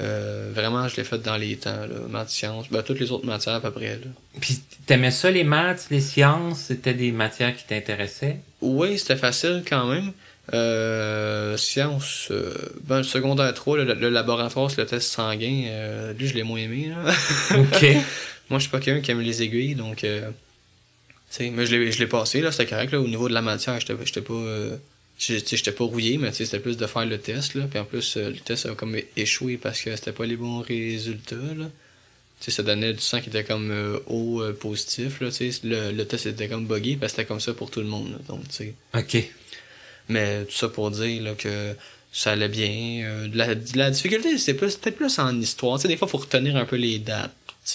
euh, vraiment, je l'ai fait dans les temps, là, maths, sciences, ben, toutes les autres matières à peu près, là. Puis t'aimais ça, les maths, les sciences, c'était des matières qui t'intéressaient? Oui, c'était facile quand même. Euh, sciences, euh, ben, le secondaire 3, le, le laboratoire, c'est le test sanguin, lui, je l'ai moins aimé, là. OK. Moi, je suis pas quelqu'un qui aime les aiguilles, donc, euh, tu sais, mais je l'ai, passé, là, c'était correct, là, au niveau de la matière, j'étais, pas, euh, j'ai- tu sais, j'étais pas rouillé, mais tu sais, c'était plus de faire le test, là, puis en plus, euh, le test a comme échoué parce que c'était pas les bons résultats, là. Tu sais, ça donnait du sang qui était comme euh, haut euh, positif, là, tu sais, le, le test était comme buggy, parce que c'était comme ça pour tout le monde, là, donc, tu sais. OK. Mais tout ça pour dire là, que ça allait bien. euh, de la, de la difficulté, c'est peut-être plus en histoire. Tu sais, des fois, il faut retenir un peu les dates.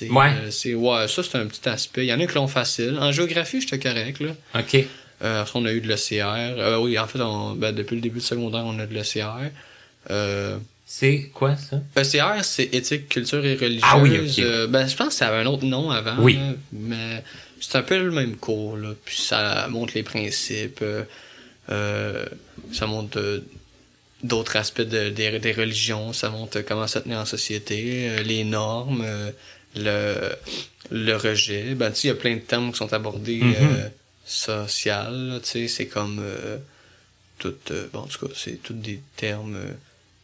Ouais. Euh, c'est, ouais, ça, c'est un petit aspect. Il y en a qui l'ont facile. En géographie, j'étais correct. Là. OK. Euh, on a eu de l'ECR. Euh, oui, en fait, on, ben, depuis le début du secondaire, on a de l'ECR. Euh, C'est quoi ça? ECR, c'est éthique, culture et religieuse. Ah oui, ben, je pense que ça avait un autre nom avant. Oui. là, mais c'est un peu le même cours. Là, puis ça montre les principes. ça montre d'autres aspects de- des, des religions. Ça montre comment se tenir en société, les normes, le, le rejet. Ben, tu sais, il y a plein de termes qui sont abordés euh, social. là, Tu sais, c'est comme... euh, tout, euh, bon, en tout cas, c'est tous des termes...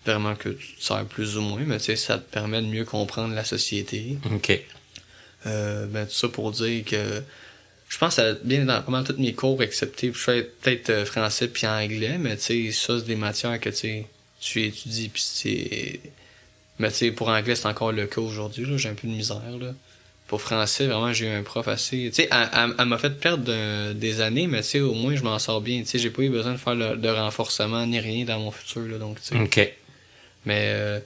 vraiment que tu te sers plus ou moins, mais tu sais, ça te permet de mieux comprendre la société. OK. Ben, tout ça pour dire que je pense que ça bien dans pas mal tous mes cours, excepté je fais peut-être français puis anglais, mais tu sais, ça, c'est des matières que tu étudies puis c'est. Mais tu sais, pour anglais, c'est encore le cas aujourd'hui, là, j'ai un peu de misère, là. Pour français, vraiment, j'ai eu un prof assez. Tu sais, elle, elle- elle m'a fait perdre de- des années, mais tu sais, au moins, je m'en sors bien. Tu sais, j'ai pas eu besoin de faire le- de renforcement ni rien dans mon futur, là, donc tu sais. OK. Mais euh,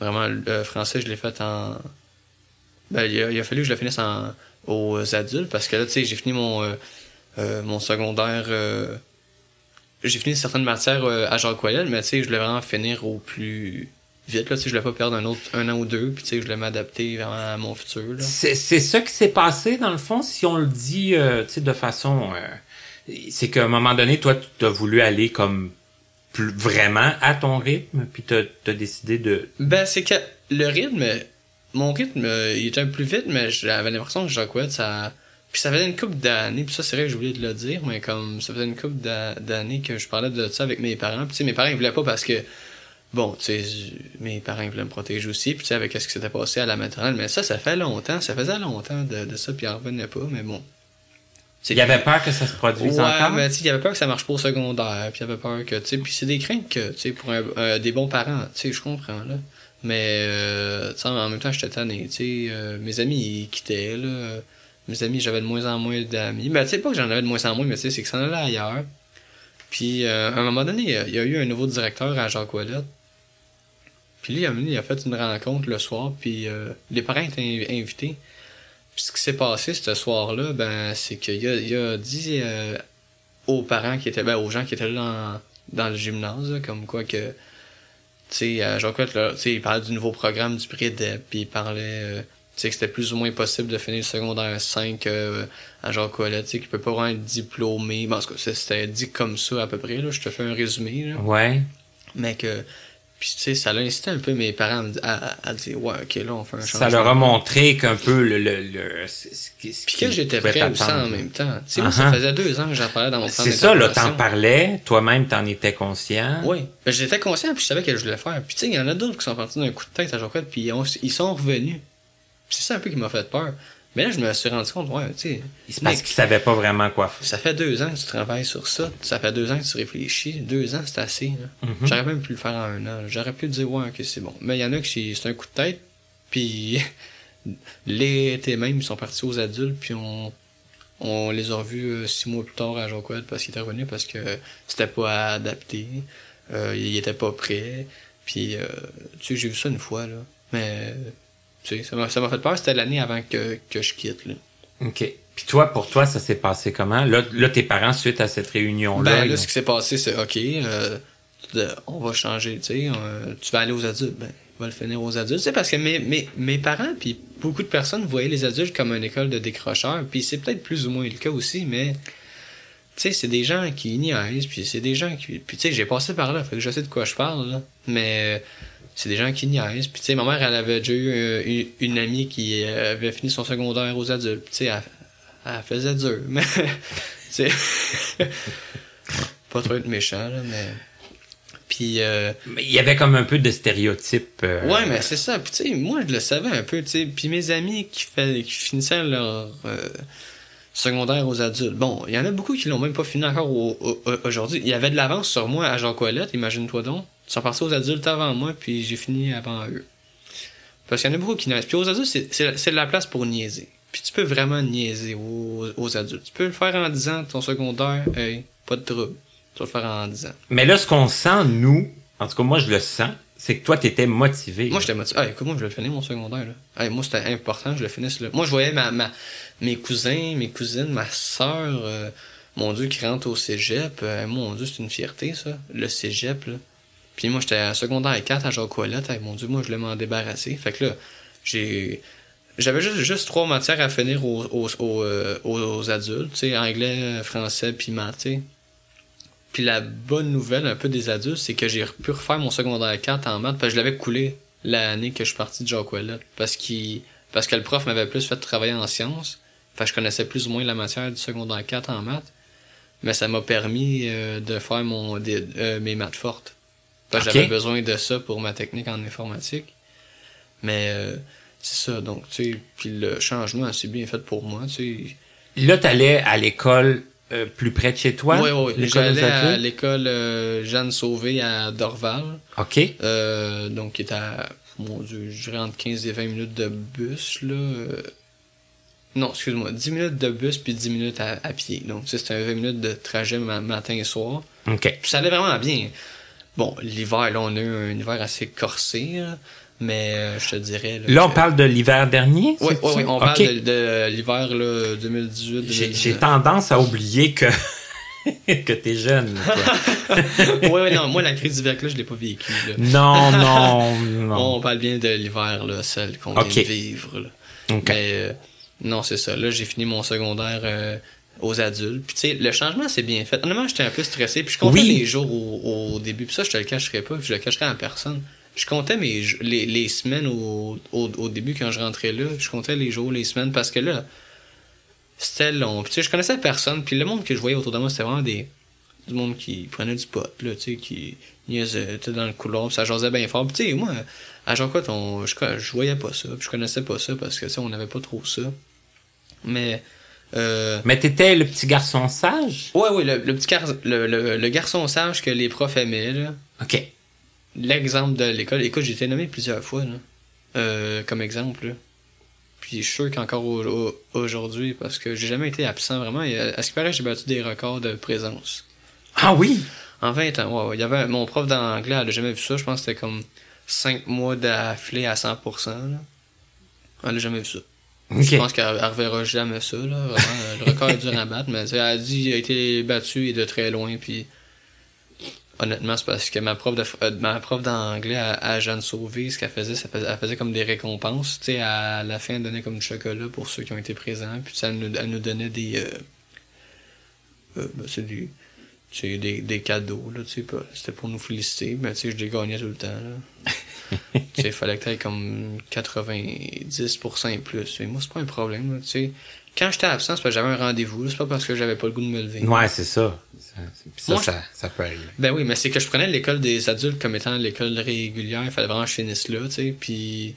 vraiment, le français, je l'ai fait en. Ben, il a, il a fallu que je le finisse en, aux adultes parce que là, tu sais, j'ai fini mon, euh, euh, mon secondaire euh, j'ai fini certaines matières euh, à Jacques Ouellet, mais tu sais, je voulais vraiment finir au plus vite, là, sais, je voulais pas perdre un autre, un an ou deux, puis tu sais, je voulais m'adapter vraiment à mon futur, là. C'est c'est ça qui s'est passé, dans le fond, si on le dit euh, tu sais, de façon... euh, c'est qu'à un moment donné, toi, tu as voulu aller comme plus vraiment à ton rythme, puis tu as, décidé de... Ben, c'est que le rythme, mon rythme, il était un peu plus vite, mais j'avais l'impression que Jacques Ouellet, ça... Puis ça faisait une couple d'années, puis ça, c'est vrai que j'ai oublié de le dire, mais comme ça faisait une couple d'a- d'années que je parlais de ça avec mes parents. Puis tu sais, mes parents, ils voulaient pas parce que, bon, tu sais, mes parents, voulaient me protéger aussi, puis tu sais, avec ce qui s'était passé à la maternelle. Mais ça, ça fait longtemps, ça faisait longtemps de, de ça, puis ils en revenaient pas, mais bon. Il y avait peur que ça se produise Ouais, encore? mais tu sais, il y avait peur que ça marche pas au secondaire, puis il y avait peur que, tu sais, puis c'est des craintes que, tu sais, pour un- euh, des bons parents, tu sais, je comprends, là. Mais, euh, tu sais, en même temps, j'étais tanné, tu sais, euh, mes amis, ils quittaient, là. Mes amis, j'avais de moins en moins d'amis. Ben, tu sais, pas que j'en avais de moins en moins, mais tu sais, c'est que ça en allait ailleurs. Puis, euh, à un moment donné, il y a- il y a eu un nouveau directeur à Jacques Ouellet. Puis lui, il a, venu, il a fait une rencontre le soir, puis euh, les parents étaient inv- invités. Puis ce qui s'est passé ce soir-là, ben, c'est qu'il a, il a dit euh, aux parents qui étaient, ben, aux gens qui étaient là dans, dans le gymnase, là, comme quoi que, tu sais, tu sais, il parlait du nouveau programme du PREDEP, puis il parlait, euh, tu sais, que c'était plus ou moins possible de finir le secondaire 5 euh, à Ouellet, tu sais, qu'il peut pas vraiment être diplômé. Bon, en tout cas, c'était dit comme ça à peu près, là, je te fais un résumé, là. Ouais. Mais que, puis tu sais, ça l'a incité un peu mes parents à, à, à- à dire, ouais, ok, là, on fait un changement. Ça leur a montré qu'un peu le... le, le ce- ce qui- ce Puis que j'étais prêt aussi t'attendre. en même temps. Tu sais, moi, Uh-huh. ça faisait deux ans que j'en parlais dans mon C'est ça, là, t'en parlais, toi-même t'en étais conscient. Oui. Ben, j'étais conscient, puis je savais que je voulais faire. Puis tu sais, il y en a d'autres qui sont partis d'un coup de tête à Jacques puis ils, ont- ils sont revenus. Puis c'est ça un peu qui m'a fait peur. Mais là, je me suis rendu compte, ouais, tu sais, parce qu'ils savaient pas vraiment quoi faire. ça fait deux ans que tu travailles sur ça. Ça fait deux ans que tu réfléchis. Deux ans, c'est assez. Mhm. J'aurais même pu le faire en un an. J'aurais pu dire, ouais, ok, c'est bon. Mais il y en a qui, c'est un coup de tête, puis l'été même, ils sont partis aux adultes, puis on, on les a revus euh, six mois plus tard à Jacques parce qu'ils étaient revenus parce que c'était pas adapté. Euh, ils étaient pas prêts. Puis, euh, tu sais, j'ai vu ça une fois, là. Mais, tu sais, ça m'a fait peur. C'était l'année avant que, que je quitte, là. OK. Puis toi, pour toi, ça s'est passé comment? Là, là tes parents, suite à cette réunion-là, Ben là, ce qui s'est passé, c'est OK, euh, on va changer, tu sais, euh, tu vas aller aux adultes, ben, on va le finir aux adultes. C'est parce que mes, mes, mes parents, puis beaucoup de personnes voyaient les adultes comme une école de décrocheurs, puis c'est peut-être plus ou moins le cas aussi, mais tu sais, c'est des gens qui niaisent, puis c'est des gens qui... Puis tu sais, j'ai passé par là, fait que je sais de quoi je parle, là, mais c'est des gens qui niaisent. Puis tu sais, ma mère, elle avait déjà eu euh, une, une amie qui euh, avait fini son secondaire aux adultes, puis tu sais, elle, elle faisait dur, mais... tu sais... pas trop être méchant, là, mais... Puis... Euh, Mais il y avait comme un peu de stéréotypes. euh, Ouais, mais c'est ça. Puis tu sais, moi, je le savais un peu, tu sais. Puis mes amis qui, fait, qui finissaient leur secondaire aux adultes, bon, il y en a beaucoup qui l'ont même pas fini encore au- au- au- aujourd'hui. Il y avait de l'avance sur moi à Jean Coilette, imagine-toi donc. Sont partis aux adultes avant moi, puis j'ai fini avant eux. Parce qu'il y en a beaucoup qui niaisent. Puis aux adultes, c'est- de la place pour niaiser. Puis tu peux vraiment niaiser aux, aux adultes. Tu peux le faire en disant ton secondaire, hey, pas de trouble. Tu vas le faire en disant. Mais là, ce qu'on sent, nous, en tout cas, moi, je le sens, c'est que toi, t'étais motivé. Moi, j'étais motivé. Ah, écoute, moi, je vais le finir, mon secondaire, là. Hey, moi, c'était important, je le finisse, là. Moi, je voyais ma, ma, mes cousins, mes cousines, ma soeur, euh, mon Dieu, qui rentre au cégep. Euh, mon Dieu, c'est une fierté, ça. Le cégep, là. Puis moi, j'étais à secondaire 4 à Jacques Ouellet. Hey, mon Dieu, moi, je voulais m'en débarrasser. Fait que là, j'ai... J'avais juste, juste trois matières à finir aux, aux, aux, euh, aux adultes, tu anglais, français, puis maths. Puis la bonne nouvelle un peu des adultes, c'est que j'ai pu refaire mon secondaire 4 en maths, parce que je l'avais coulé l'année que je suis parti de Jacques parce, qu'il parce que le prof m'avait plus fait travailler en sciences. Que je connaissais plus ou moins la matière du secondaire 4 en maths. Mais ça m'a permis euh, de faire mon, euh, mes maths fortes. J'avais besoin de ça pour ma technique en informatique. Mais euh, c'est ça, donc, tu sais, puis le changement, c'est bien fait pour moi, tu sais. Là, t'allais à l'école euh, plus près de chez toi? Oui, oui, oui. J'allais à l'école euh, Jeanne Sauvé à Dorval. OK. Donc, qui est à, mon Dieu, je dirais entre 15 et 20 minutes de bus, là. Non, excuse-moi, 10 minutes de bus puis 10 minutes à, à pied. Donc, c'était un 20 minutes de trajet ma- matin et soir. OK. Puis ça allait vraiment bien. Bon, l'hiver, là, on a eu un hiver assez corsé, là, mais euh, je te dirais... Là, on que- parle de l'hiver dernier? Oui, oui, oui, on parle de, de l'hiver là, 2018 J'ai 2019. j'ai tendance à oublier que que t'es jeune. ouais, ouais, non, moi, la crise d'hiver, là, je l'ai pas vécu. Là. Non, non, non. On parle bien de l'hiver, là, celle qu'on vient de vivre. Là. Mais euh, non, c'est ça. Là, j'ai fini mon secondaire euh, aux adultes. Puis, tu sais, le changement, c'est bien fait. Honnêtement, j'étais un peu stressé. Puis, je comptais les jours au, début. Puis, ça, je te le cacherai pas. Puis, je le cacherai à personne. Je comptais mes, les, les semaines au, au, au, début quand je rentrais là. Je comptais les jours, les semaines. Parce que là, c'était long. Puis, tu sais, je connaissais personne. Puis, le monde que je voyais autour de moi, c'était vraiment des du monde qui prenait du pot, là, tu sais, qui niaisait dans le couloir, ça jasait bien fort. Puis, tu sais, moi, à jean on, je, je voyais pas ça, puis je connaissais pas ça parce que, tu sais, on n'avait pas trop ça. Mais. Euh... Mais t'étais le petit garçon sage? Ouais, oui, le, le petit gar... le, le, garçon sage que les profs aimaient, là. OK. L'exemple de l'école. Écoute, j'ai été nommé plusieurs fois, là. Euh, comme exemple, là. Puis je suis sûr qu'encore aujourd'hui, parce que j'ai jamais été absent vraiment. à ce qui paraît, j'ai battu des records de présence. Ah oui? En 20 ans, ouais, Il y avait mon prof d'anglais, elle a jamais vu ça. Je pense que c'était comme 5 mois d'afflée à 100%. Là. Elle a jamais vu ça. Je pense qu'elle ne reverra jamais ça. Là, vraiment. Le record est dur à battre, mais elle a dit a été battu et de très loin. Puis honnêtement, c'est parce que ma prof de euh, ma prof d'anglais à, Jeanne Sauvé, ce qu'elle faisait, ça faisait, elle faisait comme des récompenses. Tu sais, à la fin, elle donnait comme du chocolat pour ceux qui ont été présents. Puis elle nous, elle nous donnait des. Euh, euh, ben, c'est du c'est des, des cadeaux, là, tu sais, c'était pour nous féliciter, mais tu sais, je les gagnais tout le temps, là. tu sais, il fallait que t'aies comme 90% et plus. Et moi, c'est pas un problème, tu sais. Quand j'étais absent, c'est parce que j'avais un rendez-vous, c'est pas parce que j'avais pas le goût de me lever. Ouais, c'est ça. Ça, ça, ça, peut arriver. Ben oui, mais c'est que je prenais l'école des adultes comme étant l'école régulière, il fallait vraiment que je finisse là, tu sais, puis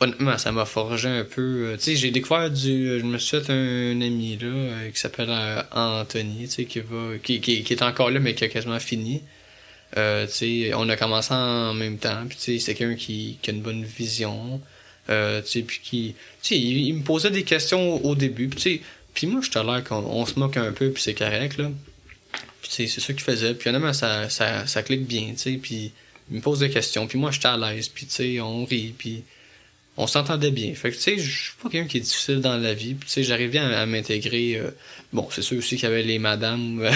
honnêtement, ça m'a forgé un peu. Euh, tu sais, j'ai découvert du. Je me suis fait un, ami là euh, qui s'appelle euh, Anthony, tu sais, qui va. Qui, qui, qui, est encore là, mais qui a quasiment fini. Euh, tu sais, on a commencé en même temps, puis tu sais, c'est quelqu'un qui, qui a une bonne vision. Euh, tu sais, puis qui. Tu sais, il, me posait des questions au, début, puis tu sais. Puis moi, te l'air qu'on on se moque un peu, puis c'est correct, là. Puis tu sais, c'est ça qu'il faisait. Puis honnêtement, ça, ça, ça clique bien, tu sais, puis il me pose des questions, puis moi, j'étais à l'aise, puis tu sais, on rit, puis on s'entendait bien. Fait que, tu sais, je suis pas quelqu'un qui est difficile dans la vie. tu sais, j'arrivais à, à m'intégrer. Euh, bon, c'est sûr aussi qu'il y avait les madames,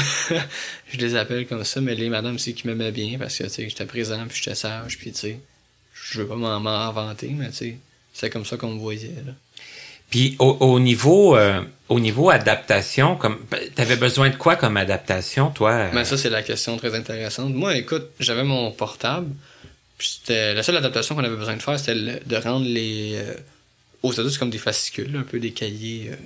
je les appelle comme ça, mais les madames aussi qui m'aimaient bien parce que, tu sais, j'étais présent, puis j'étais sage, puis tu sais, je veux pas m'en inventer, mais tu sais, c'est comme ça qu'on me voyait, là. Puis au, au niveau euh, au niveau adaptation, comme t'avais besoin de quoi comme adaptation, toi? Ben ça c'est la question très intéressante. Moi, écoute, j'avais mon portable, c'était la seule adaptation qu'on avait besoin de faire, c'était de rendre les euh, aux adultes comme des fascicules, un peu des cahiers euh,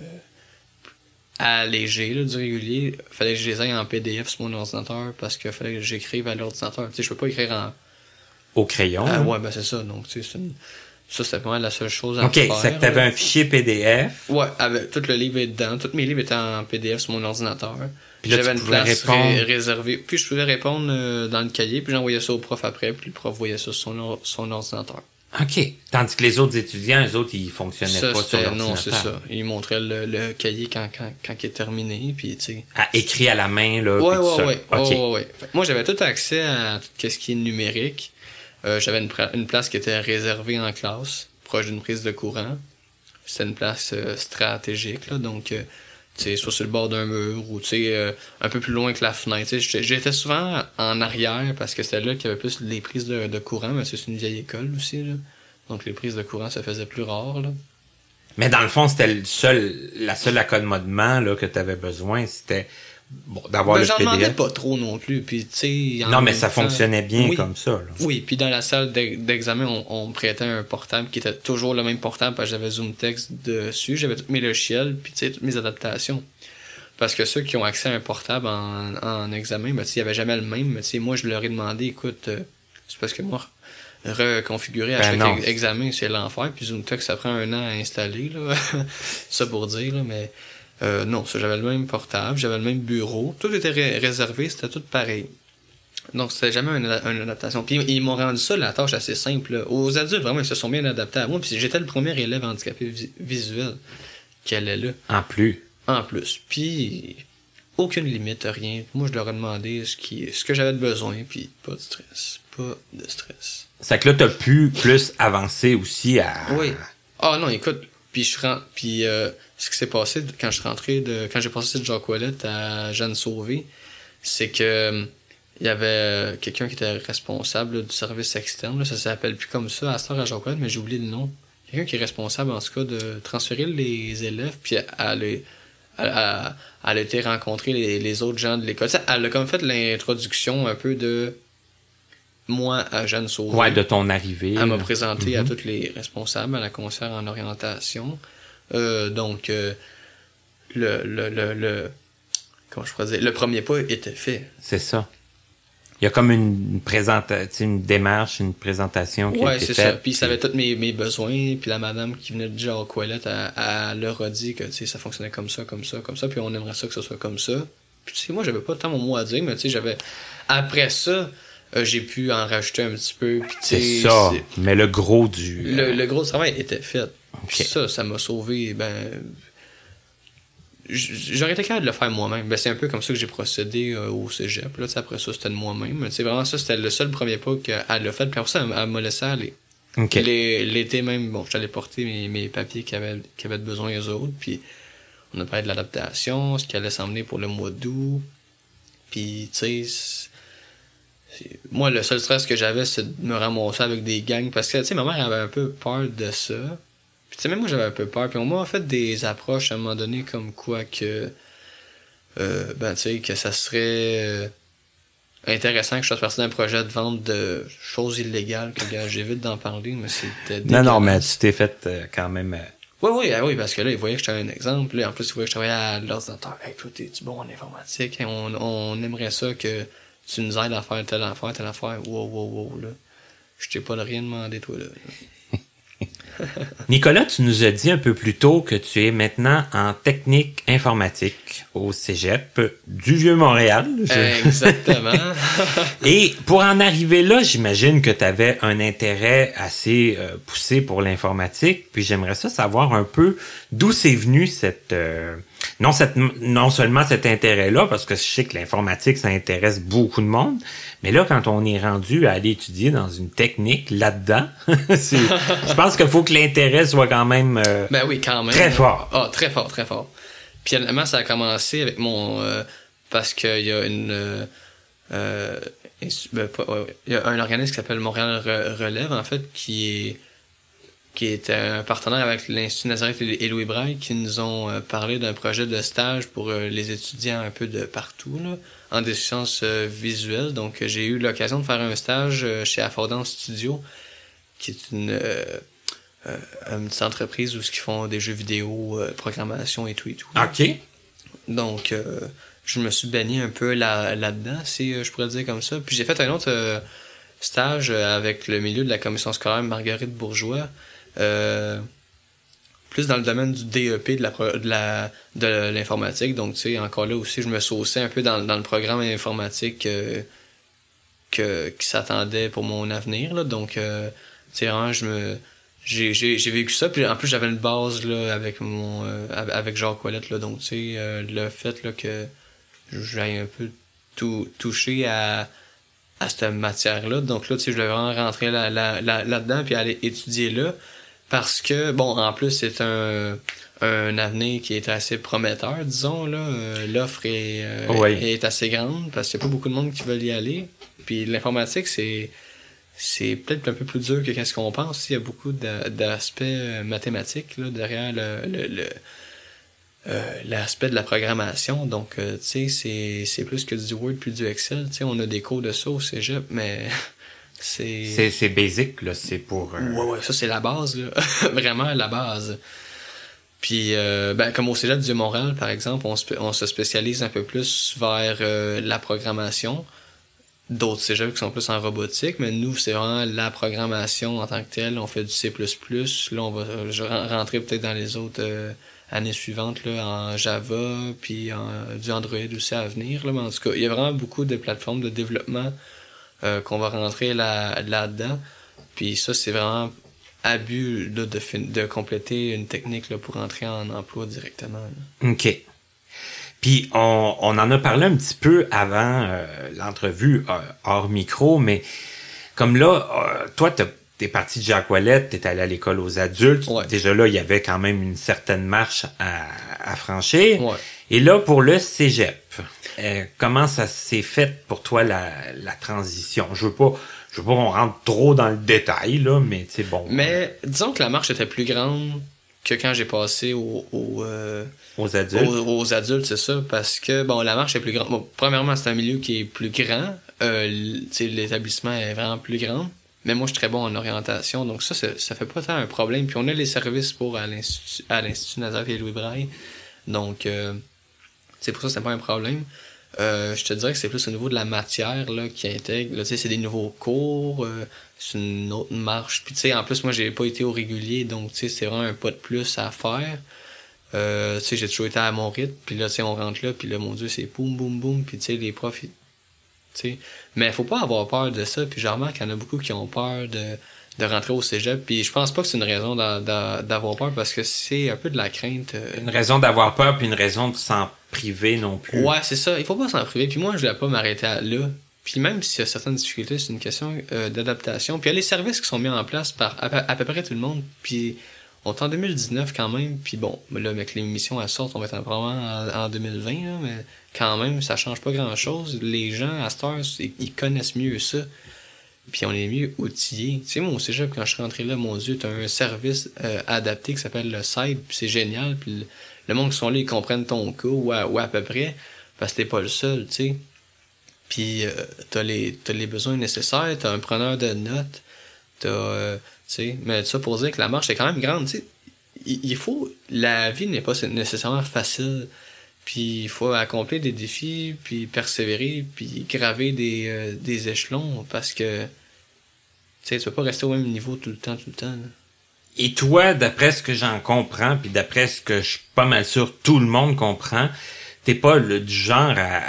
allégés du régulier. Fallait que je les aille en PDF sur mon ordinateur parce qu'il fallait que j'écrive à l'ordinateur. Tu sais, je peux pas écrire en au crayon. Ah, ouais, ben c'est ça. Donc, tu sais, c'est une... ça, c'était vraiment la seule chose à faire. OK, c'est que tu avais un fichier PDF. Ouais, avec, tout le livre est dedans. Tous mes livres étaient en PDF sur mon ordinateur. Puis j'avais une place réservée. Puis je pouvais répondre euh, dans le cahier, puis j'envoyais ça au prof après, puis le prof voyait ça sur son, son ordinateur. OK. Tandis que les autres étudiants, les autres, ils fonctionnaient pas sur l'ordinateur. Non, c'est ça. Ils montraient le, le cahier quand, quand, quand il est terminé, puis tu sais... À écrit à la main, là, ouais, ouais, ouais, okay. ouais, ouais, Moi, j'avais tout accès à tout ce qui est numérique. Euh, j'avais une, place qui était réservée en classe, proche d'une prise de courant. C'était une place euh, stratégique, là, donc... Euh, sais, soit sur le bord d'un mur ou euh, un peu plus loin que la fenêtre. J'étais souvent en arrière parce que c'était là qu'il y avait plus les prises de, courant, mais c'est une vieille école aussi. Là. Donc les prises de courant, ça faisait plus rare. Là. Mais dans le fond, c'était le seul, la seule accommodement là, que tu avais besoin, c'était bon, d'avoir ben, le j'en demandais pas trop non plus. Puis, non, mais ça fonctionnait bien comme ça. Là. Oui, puis dans la salle d'examen, on, prêtait un portable qui était toujours le même portable parce que j'avais Zoom Text dessus, j'avais tous mes logiciels, puis toutes mes adaptations. Parce que ceux qui ont accès à un portable en, en examen, ben, il n'y avait jamais le même. Mais moi, je leur ai demandé, écoute, euh, c'est parce que moi, reconfigurer à ben chaque examen, c'est l'enfer. Puis ZoomText, ça prend un an à installer, là. ça pour dire, là, mais euh, non, ça, j'avais le même portable, j'avais le même bureau, tout était réservé, c'était tout pareil. Donc, c'était jamais une, adaptation. Puis, ils m'ont rendu ça, la tâche assez simple. Aux adultes, vraiment, ils se sont bien adaptés à moi. Puis, j'étais le premier élève handicapé visuel qui allait là. En plus. En plus. Puis, aucune limite, rien. Moi, je leur ai demandé ce, qui, ce que j'avais de besoin, puis pas de stress. Pas de stress. C'est que là, t'as pu plus avancer aussi à... Oui. Ah non, écoute, Puis je rent... puis euh, ce qui s'est passé quand je suis rentré de quand j'ai passé de Jacques à Jeanne Sauvé, c'est que euh, il y avait euh, quelqu'un qui était responsable du service externe, là, ça s'appelle plus comme ça à Star à Jacques mais j'ai oublié le nom. Quelqu'un qui est responsable en tout cas de transférer les élèves puis elle, elle a été rencontrer les, les autres gens de l'école. Elle a comme fait l'introduction un peu de moi à Jeanne Sauvé. Ouais, de ton arrivée. Elle m'a présenté à Mhm. tous les responsables à la concert en orientation. Euh, donc, euh, le, le, le, le, comment je pourrais dire, le premier pas était fait. C'est ça. Il y a comme une présentation, une démarche, une présentation qui Ouais, c'est ça. Puis il savait tous mes, mes besoins. Puis la madame qui venait de Jacques Ouellette, elle, leur a dit que ça fonctionnait comme ça, comme ça, comme ça. Puis on aimerait ça que ce soit comme ça. Puis tu sais, moi, j'avais pas tant mon mot à dire, mais tu sais, j'avais. Après ça, euh, j'ai pu en rajouter un petit peu. C'est ça. c'est- Mais le gros du. Le, le gros travail était fait. Ça, ça m'a sauvé. Ben, j'aurais été capable de le faire moi-même. Ben, c'est un peu comme ça que j'ai procédé euh, au cégep. Là, après ça, c'était de moi-même. Sais, vraiment, ça, c'était le seul premier pas qu'elle a fait. Puis après ça, elle, m'a laissé aller. L'été même, bon, j'allais porter mes, mes papiers qui avaient, besoin les autres. Puis on a parlé de l'adaptation, ce qui allait s'emmener pour le mois d'août. Puis, tu sais, c'est- c'est- moi, le seul stress que j'avais, c'est de me ramasser avec des gangs. Parce que, tu sais, ma mère avait un peu peur de ça. Puis, tu sais, même moi, j'avais un peu peur. Puis, on m'a fait des approches à un moment donné, comme quoi que. euh, ben, tu sais, que ça serait. euh, intéressant que je fasse partie d'un projet de vente de choses illégales que gars, j'évite d'en parler mais c'était Non, non, mais tu t'es fait euh, quand même. euh, oui oui ah oui parce que là ils voyaient que j'étais un exemple là, en plus ils voyaient que je travaillais à l'ordinateur hey toi t'es-tu bon en informatique? On, on aimerait ça que tu nous aides à faire telle affaire telle affaire wow wow wow là je t'ai pas de rien demandé toi là Nicolas, tu nous as dit un peu plus tôt que tu es maintenant en technique informatique au Cégep du Vieux-Montréal. Je- exactement Et pour en arriver là, j'imagine que tu avais un intérêt assez euh, poussé pour l'informatique. Puis j'aimerais ça savoir un peu d'où c'est venu cette euh, non cette non seulement cet intérêt-là, parce que je sais que l'informatique ça intéresse beaucoup de monde, mais là quand on est rendu à aller étudier dans une technique là-dedans, je pense qu'il faut que l'intérêt soit quand même euh, Ben oui, quand même. Très fort. Ah, très fort, très fort. Puis honnêtement, ça a commencé avec mon... euh, parce qu'il y a une... euh, ben, il y a un organisme qui s'appelle Montréal Re- Relève, en fait, qui est qui est un partenaire avec l'Institut Nazareth et Louis Braille, qui nous ont euh, parlé d'un projet de stage pour euh, les étudiants un peu de partout, là, en déficience euh, visuelle. Donc, euh, j'ai eu l'occasion de faire un stage euh, chez Affordance Studio, qui est une... euh, euh, une petite entreprise où ils font des jeux vidéo, euh, programmation et tout et tout. OK. Donc, euh, je me suis baigné un peu là, là-dedans, si euh, je pourrais dire comme ça. Puis j'ai fait un autre euh, stage euh, avec le milieu de la commission scolaire Marguerite Bourgeois, euh, plus dans le domaine du DEP, de la de l'informatique. Donc, tu sais, encore là aussi, je me sauçais un peu dans, dans le programme informatique euh, que, qui s'attendait pour mon avenir. Là. Donc, euh, tu sais, vraiment, je me j'ai j'ai j'ai vécu ça puis en plus j'avais une base là avec mon av- avec Jacques Ouellette là donc tu sais le fait là que j'aille un peu tout toucher à à cette matière là donc là tu sais je devais vraiment rentrer là là là là dedans puis aller étudier là parce que bon en plus c'est un un avenir qui est assez prometteur disons là Euh, l'offre est euh, Oui. est assez grande parce qu'il y a pas beaucoup de monde qui veulent y aller puis l'informatique c'est c'est peut-être un peu plus dur que qu'est-ce qu'on pense. Il y a beaucoup d'a- d'aspects euh, mathématiques là, derrière le, le, le, euh, l'aspect de la programmation. Donc, euh, tu sais, c'est, c'est plus que du Word puis du Excel. Tu sais, on a des cours de ça au cégep, mais c'est... C'est basic là, c'est pour euh, Ouais, ouais, ça c'est la base, là. Vraiment la base. Puis, euh, ben, comme au Cégep du Montréal, par exemple, on, se- on se spécialise un peu plus vers euh, la programmation. D'autres cégeps qui sont plus en robotique, mais nous, c'est vraiment la programmation en tant que telle. On fait du C++. Là, on va je rentrer peut-être dans les autres euh, années suivantes là, en Java, puis en, du Android aussi à venir. Là. Mais en tout cas, il y a vraiment beaucoup de plateformes de développement euh, qu'on va rentrer là, là-dedans. Puis ça, c'est vraiment abus là, de, compléter une technique là, pour entrer en emploi directement. là. OK. Puis on, on en a parlé un petit peu avant euh, l'entrevue euh, hors micro, mais comme là, euh, toi, t'as- t'es t'es parti de Jacques Ouellet, t'es allé à l'école aux adultes. Ouais. Déjà là, il y avait quand même une certaine marche à, à franchir. Ouais. Et là, pour le cégep, euh, comment ça s'est fait pour toi la, la transition? Je veux pas, je veux pas qu'on rentre trop dans le détail, là, mais c'est bon. Mais disons que la marche était plus grande que quand j'ai passé au, au, euh, aux adultes. aux, aux adultes, c'est ça, parce que bon, la marche est plus grande. Bon, premièrement, c'est un milieu qui est plus grand. Euh, l'établissement est vraiment plus grand. Mais moi, je suis très bon en orientation, donc ça, ça, ça fait pas tant un problème. Puis on a les services pour à l'Institut Nazareth et Louis Braille. Donc, euh, c'est pour ça que c'est pas un problème. Euh, je te dirais que c'est plus au niveau de la matière là, qui intègre. Là, c'est des nouveaux cours, euh, c'est une autre marche. Puis tu sais, en plus, moi, j'ai pas été au régulier, donc tu sais, c'est vraiment un pas de plus à faire. Euh, tu sais, j'ai toujours été à mon rythme, puis là, tu sais, on rentre là, puis là, mon Dieu, c'est boum, boum, boum, puis tu sais, les profs, tu sais. Mais faut pas avoir peur de ça, puis je remarque qu'il y en a beaucoup qui ont peur de, de rentrer au cégep, puis je pense pas que c'est une raison d'a- d'a- d'avoir peur, parce que c'est un peu de la crainte. euh, Une raison d'avoir peur, puis une raison de s'en priver non plus. Ouais, c'est ça. Il faut pas s'en priver. Puis moi, je voulais pas m'arrêter là. Puis même s'il y a certaines difficultés, c'est une question euh, d'adaptation. Puis il y a les services qui sont mis en place par à, peu- à peu près tout le monde. Puis on est en 2019 quand même. Puis bon, là, avec l'émission à sorte, on va être vraiment en, en 2020. Là, mais quand même, ça change pas grand-chose. Les gens, à cette heure, ils connaissent mieux ça. Puis on est mieux outillés. Tu sais, moi, au cégep, quand je suis rentré là, mon Dieu, t'as un service euh, adapté qui s'appelle le SIDE, puis c'est génial. Puis le, le monde qui sont là, ils comprennent ton cas, ou à, ou à peu près, parce que t'es pas le seul, tu sais. Puis euh, t'as les, t'as les besoins nécessaires, t'as un preneur de notes, t'as, euh, tu sais, mais ça pour dire que la marche est quand même grande, tu sais. Il, il faut, la vie n'est pas nécessairement facile, puis il faut accomplir des défis, puis persévérer, puis graver des, euh, des échelons, parce que, tu tu peux pas rester au même niveau tout le temps, tout le temps, là. Et toi, d'après ce que j'en comprends, puis d'après ce que je suis pas mal sûr tout le monde comprend, t'es pas le, du genre à,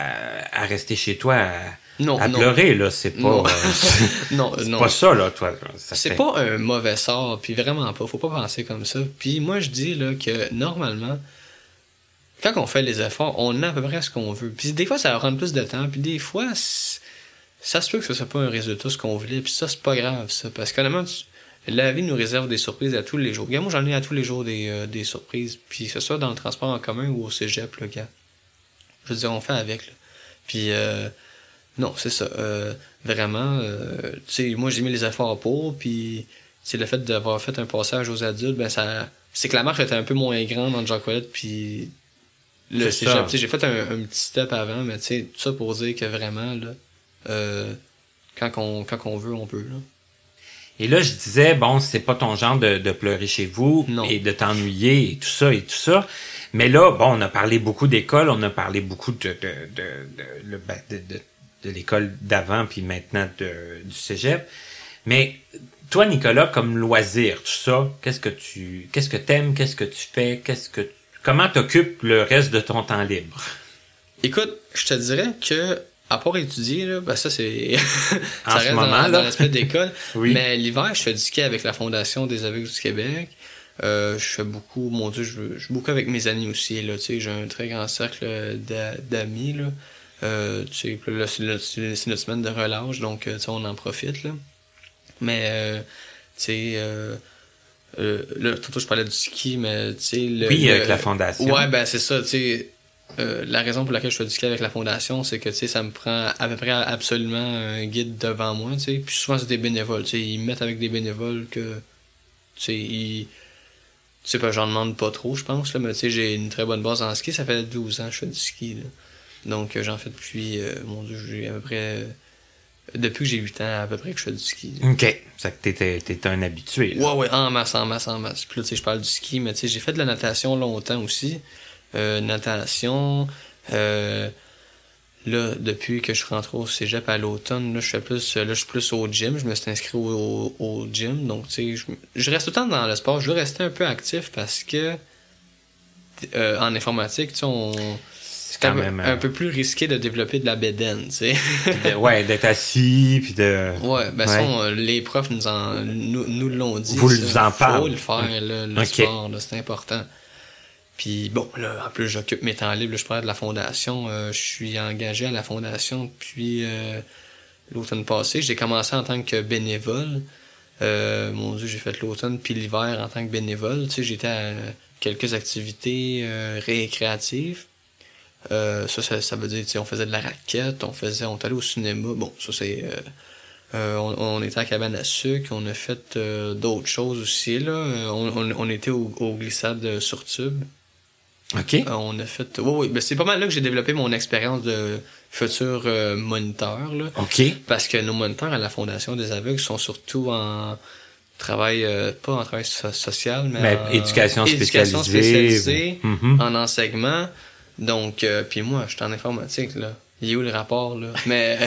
à rester chez toi à, Non, à non. pleurer, là. C'est pas, Non. euh, Non, pas ça, là, toi. C'est fait- pas un mauvais sort, puis vraiment pas. Faut pas penser comme ça. Puis moi, je dis là que normalement, quand on fait les efforts, on a à peu près ce qu'on veut. Puis des fois, ça va prendre plus de temps, puis des fois, ça se peut que ce soit pas un résultat ce qu'on voulait, puis ça, c'est pas grave, ça. Parce qu'honnêtement, la vie nous réserve des surprises à tous les jours. Regarde, moi, j'en ai à tous les jours des, euh, des surprises, puis que ce soit dans le transport en commun ou au cégep, là, gars. Je veux dire, on fait avec, là. Puis, euh, non, c'est ça. Euh, vraiment, euh, tu sais, moi, j'ai mis les efforts pour, puis, c'est le fait d'avoir fait un passage aux adultes, ben, ça, c'est que la marche était un peu moins grande entre Ouellet puis le cégep. Tu J'ai fait un, un petit step avant, mais tu sais, tout ça pour dire que vraiment, là, euh, quand on, quand on veut, on peut, là. Et là, je disais, bon, c'est pas ton genre de, de pleurer chez vous Non. et de t'ennuyer et tout ça et tout ça. Mais là, bon, on a parlé beaucoup d'école, on a parlé beaucoup de, de, de, de, ben, l'école d'avant puis maintenant de, du cégep. Mais toi, Nicolas, comme loisir, tout ça, qu'est-ce que tu, qu'est-ce que t'aimes, qu'est-ce que tu fais, qu'est-ce que, comment t'occupes le reste de ton temps libre? Écoute, je te dirais que, à part étudier, là, ben ça c'est. En ça reste moment, dans, l'aspect d'école. Oui. Mais l'hiver, je fais du ski avec la Fondation des Aveugles du Québec. Euh, je fais beaucoup, mon Dieu, je, je suis beaucoup avec mes amis aussi, là, tu sais, j'ai un très grand cercle d'a- d'amis, là. Euh, tu sais, c'est notre, semaine de relâche, donc, euh, tu sais, on en profite, là. Mais, euh, tu sais, euh, là, tantôt je parlais du ski, mais, tu sais, le... Oui, le- avec la fondation. Ouais, ben c'est ça, tu sais. euh, la raison pour laquelle je fais du ski avec la fondation, c'est que tu sais, ça me prend à peu près absolument un guide devant moi, tu sais. Puis souvent c'est des bénévoles, tu sais, ils me mettent avec des bénévoles que tu sais, ils tu sais pas, j'en demande pas trop, je pense là, mais tu sais, j'ai une très bonne base en ski, ça fait 12 ans que je fais du ski là. Donc euh, j'en fais depuis euh, mon dieu, j'ai à peu près depuis que j'ai 8 ans à peu près que je fais du ski. là. OK. C'est que t'étais un habitué. là. Ouais, ouais, en masse, en masse, en masse. Puis là, tu sais, je parle du ski, mais tu sais, j'ai fait de la natation longtemps aussi. Euh, natation. Euh, là, depuis que je suis rentré au cégep à l'automne, là, je fais plus, là, je suis plus au gym. Je me suis inscrit au, au, au gym. Donc, tu sais, je, je reste tout le temps dans le sport. Je veux rester un peu actif parce que, euh, en informatique, tu sais, on. C'est quand quand même, même euh, un peu plus risqué de développer de la bédaine, tu sais. De- ouais, d'être assis, puis de... Ouais, ben Ouais. les profs nous en nous, nous l'ont dit. Vous ça. en parlez. Faut le faire, là, le sport, c'est important. Puis bon, là, en plus, j'occupe mes temps libres, je parle de la fondation. euh, je suis engagé à la fondation depuis euh, l'automne passé. J'ai commencé en tant que bénévole. Euh, mon Dieu, j'ai fait l'automne puis l'hiver en tant que bénévole. Tu sais, j'étais à quelques activités récréatives. Euh, ça, ça, ça veut dire, tu sais, on faisait de la raquette, on faisait, on est allé au cinéma. Bon, ça c'est, euh, euh, on, on était à la cabane à sucre, on a fait d'autres choses aussi là. On, on, on était au, au glissade sur tube. OK. On a fait, oui, oui, ben, c'est pas mal là que j'ai développé mon expérience de futur moniteur là. OK. Parce que nos moniteurs à la Fondation des aveugles sont surtout en travail, euh, pas en travail so- social, mais, Mais en éducation éducation spécialisée. spécialisée, Mhm. en enseignement. Donc, euh, puis moi, je suis en informatique, là. Il est où le rapport, là? Mais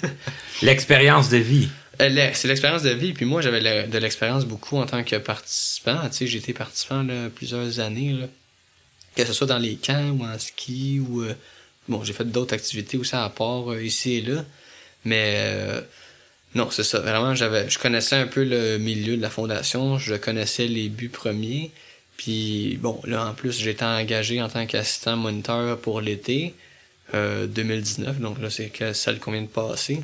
L'expérience de vie. euh, c'est l'expérience de vie. Puis moi, j'avais de l'expérience beaucoup en tant que participant. Tu sais, j'ai été participant là, plusieurs années, là. Que ce soit dans les camps ou en ski ou... euh, bon, j'ai fait d'autres activités aussi à part euh, ici et là. Mais euh, non, c'est ça. Vraiment, j'avais, je connaissais un peu le milieu de la fondation. Je connaissais les buts premiers. Puis bon, là en plus, été engagé en tant qu'assistant moniteur pour l'été euh, 2019. Donc là, c'est que qu'on vient de passer.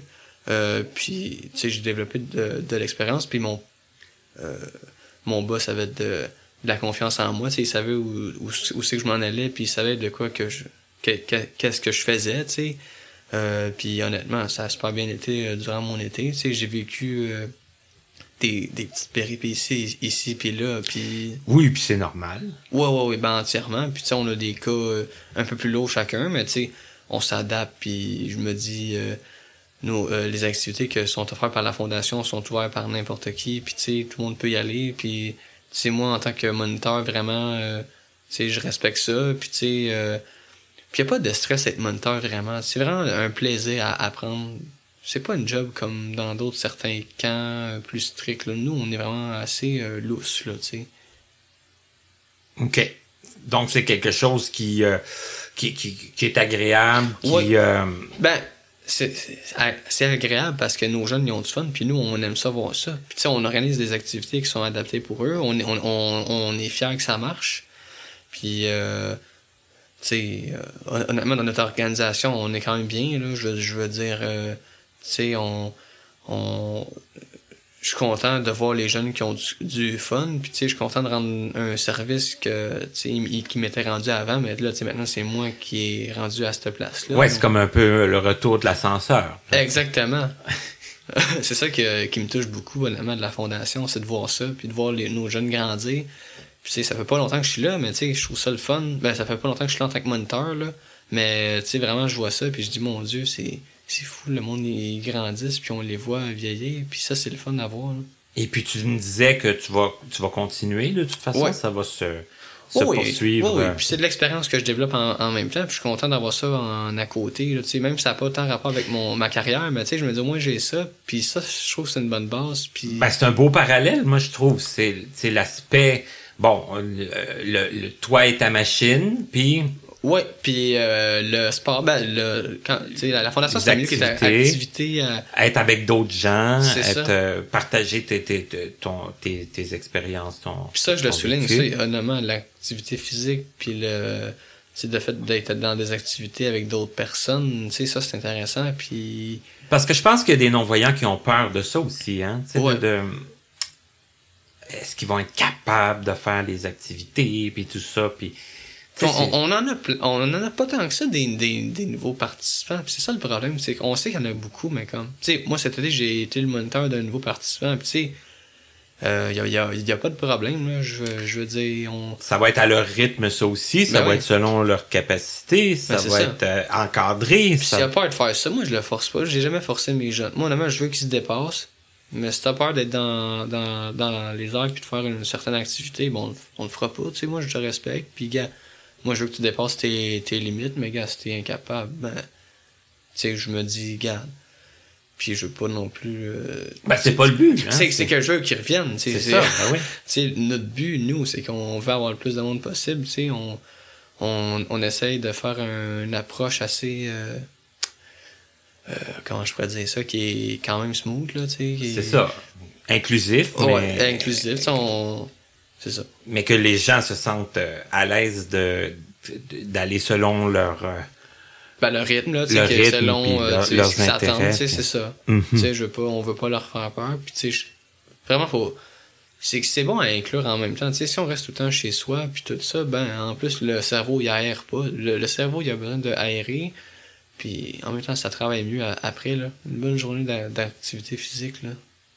Euh, puis tu sais, j'ai développé de, l'expérience. Puis mon euh, mon boss avait de, la confiance en moi. Tu sais, il savait où, où, où c'est que je m'en allais. Puis il savait de quoi que je que- que- qu'est-ce que je faisais. Tu sais. Euh, puis honnêtement, ça a super bien été euh, durant mon été. Tu sais, j'ai vécu euh, des, des petites péripéties ici puis là. Puis Oui, puis c'est normal. ouais, ouais, ouais, ben entièrement. Puis tu sais, on a des cas euh, un peu plus lourds chacun, mais tu sais, on s'adapte. Puis je me dis, euh, nos, euh, les activités qui sont offertes par la fondation sont ouvertes par n'importe qui. Puis tu sais, tout le monde peut y aller. Puis tu sais, moi en tant que moniteur, vraiment, euh, tu sais, je respecte ça. Puis tu sais. Euh, puis y a pas de stress à être moniteur vraiment. C'est vraiment un plaisir à apprendre. C'est pas une job comme dans d'autres certains camps euh, plus stricts. Là. Nous, on est vraiment assez euh, là, tu sais. OK. Donc, c'est quelque chose qui, euh, qui, qui, qui est agréable, qui... Oui. euh, Ben, c'est- agréable parce que nos jeunes, ils ont du fun, puis nous, on aime ça voir ça. Puis tu sais, on organise des activités qui sont adaptées pour eux. On est, on, on, on est fiers que ça marche. Puis, tu sais, honnêtement, dans notre organisation, on est quand même bien, là. Je, je veux dire, sais, on... on je suis content de voir les jeunes qui ont du, du fun, puis tu sais, je suis content de rendre un service que, tu qui m'était rendu avant, mais là, tu sais, maintenant, c'est moi qui est rendu à cette place-là. ouais, c'est comme un peu le retour de l'ascenseur. Exactement. c'est ça que- qui me touche beaucoup, honnêtement, de la fondation, c'est de voir ça, puis de voir les, nos jeunes grandir. Puis, tu sais, ça fait pas longtemps que je suis là, mais tu sais, je trouve ça le fun. Ben, ça fait pas longtemps que je suis là en tant que moniteur, là. Mais, tu sais, vraiment, je vois ça, puis je dis, mon Dieu, c'est, c'est fou, le monde, ils grandissent, puis on les voit vieillir, puis ça, c'est le fun à voir, là. Et puis, tu me disais que tu vas, tu vas continuer, de toute façon, Ouais. ça va se, se Oui, poursuivre. oui, oui. Puis c'est de l'expérience que je développe en, en même temps. Puis je suis content d'avoir ça en à côté. Là, même si ça n'a pas tant rapport avec mon, ma carrière, mais tu sais, je me dis au moins j'ai ça. Puis ça, je trouve que c'est une bonne base. Puis Ben, c'est un beau parallèle, moi, je trouve. C'est, c'est l'aspect, bon, le, le, le- toi et ta machine, puis ouais. Puis euh, le sport, ben le, quand, la, la fondation c'est qui est activité. euh, être avec d'autres gens, être, euh, partager tes, tes, ton, tes, tes expériences, ton. Puis ça, je le souligne, c'est honnêtement l'activité physique, puis le, fait d'être dans des activités avec d'autres personnes, tu sais, ça c'est intéressant. Puis Parce que je pense qu'il y a des non-voyants qui ont peur de ça aussi, hein. Ouais. de- est-ce qu'ils vont être capables de faire les activités, puis tout ça, puis. On, en a on en a pas tant que ça des, des, des nouveaux participants. C'est ça le problème, c'est qu'on sait qu'il y en a beaucoup, mais comme. Tu sais, moi cet été j'ai été le moniteur d'un nouveau participant. Puis tu sais, il y, a, y, a, y a pas de problème. Là, je, veux- je veux dire, on. Ça va être à leur rythme, ça aussi. Ça Ben va être selon leur capacité. Ça Ben, va ça. être euh, encadré. Puis ça- s'il a peur de faire ça, moi je le force pas. J'ai jamais forcé mes jeunes. Moi honnêtement, je veux qu'ils se dépassent. Mais si t'as peur d'être dans, dans, dans les airs puis de faire une certaine activité, bon, on le fera pas. Tu sais, moi je te respecte. Puis gars, moi je veux que tu dépasses tes, tes limites, mais gars, si t'es incapable, ben, tu sais, je me dis, garde. Puis je veux pas non plus. euh, Ben, c'est pas le but. hein. c'est que je veux qu'ils reviennent. tu sais, C'est ça, ben oui. tu sais, notre but, nous, c'est qu'on veut avoir le plus de monde possible. Tu sais, on, on, on essaye de faire un- une approche assez. euh, euh, comment je pourrais dire ça, qui est quand même smooth, là, C'est ça. Inclusif, Ouais, mais, inclusif, on. C'est ça. mais que les gens se sentent euh, à l'aise de d'aller selon leur... euh, Ben, le rythme, là, tu Le sais, que rythme, selon euh, tu sais, ce qu'ils s'attendent, tu sais, c'est ça. Tu sais, je veux pas, on veut pas leur faire peur, puis tu sais, je- Vraiment, faut. C'est que c'est bon à inclure en même temps. Tu sais, si on reste tout le temps chez soi, puis tout ça, ben, en plus, le cerveau, il aère pas. Le, le cerveau, il a besoin d'aérer. Puis, en même temps, ça travaille mieux à- après, là. Une bonne journée d'a- d'activité physique, là.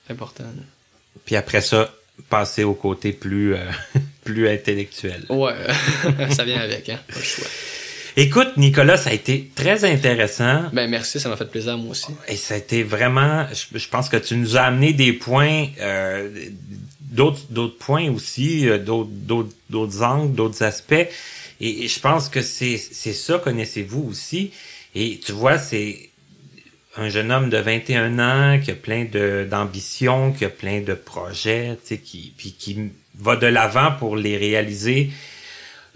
C'est important, là. Puis après ça, passer au côté plus, euh, plus intellectuel. Ouais, ça vient avec, hein. Pas le choix. Écoute, Nicolas, ça a été très intéressant. Ben, merci, ça m'a fait plaisir, moi aussi. Et ça a été vraiment, je, je pense que tu nous as amené des points, euh, d'autres, d'autres points aussi, euh, d'autres, d'autres, d'autres angles, d'autres aspects. Et, et je pense que c'est, c'est ça, connaissez-vous aussi. Et tu vois, c'est un jeune homme de 21 ans qui a plein de, d'ambition, qui a plein de projets, tu sais, qui, puis qui va de l'avant pour les réaliser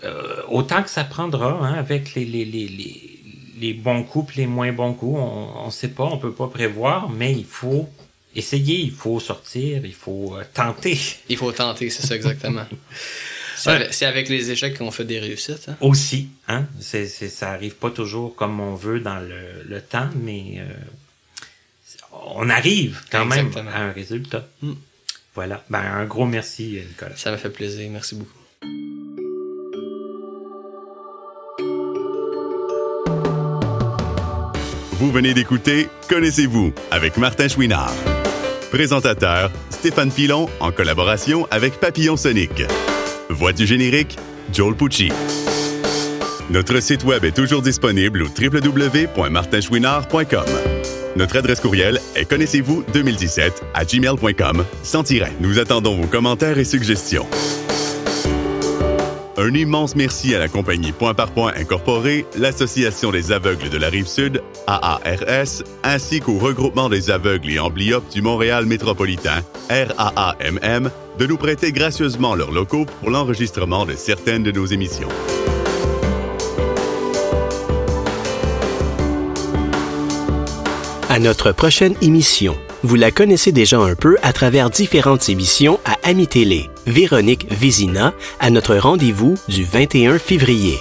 euh, autant que ça prendra, hein, avec les, les, les, les, les bons coups les moins bons coups. On ne sait pas, on peut pas prévoir, mais il faut essayer, il faut sortir, il faut euh, tenter. Il faut tenter, c'est ça exactement. C'est Ouais. avec, les échecs qu'on fait des réussites. Hein? Aussi, hein, c'est, c'est, ça arrive pas toujours comme on veut dans le, le temps, mais euh, on arrive quand Exactement. même à un résultat. Mm. Voilà. Ben, un gros merci, Nicolas. Ça m'a fait plaisir. Merci beaucoup. Vous venez d'écouter Connaissez-vous avec Martin Chouinard. Présentateur Stéphane Pilon en collaboration avec Papillon Sonic. Voix du générique Joel Pucci. Notre site web est toujours disponible au www.martinchouinard.com. Notre adresse courriel est connaissez-vous 2017 à gmail.com sans tiret. Nous attendons vos commentaires et suggestions. Un immense merci à la compagnie Point par Point Incorporée, l'Association des aveugles de la Rive-Sud, AARS, ainsi qu'au regroupement des aveugles et amblyopes du Montréal métropolitain, RAAMM, de nous prêter gracieusement leurs locaux pour l'enregistrement de certaines de nos émissions. À notre prochaine émission. Vous la connaissez déjà un peu à travers différentes émissions à Ami Télé. Véronique Vézina à notre rendez-vous du 21 février.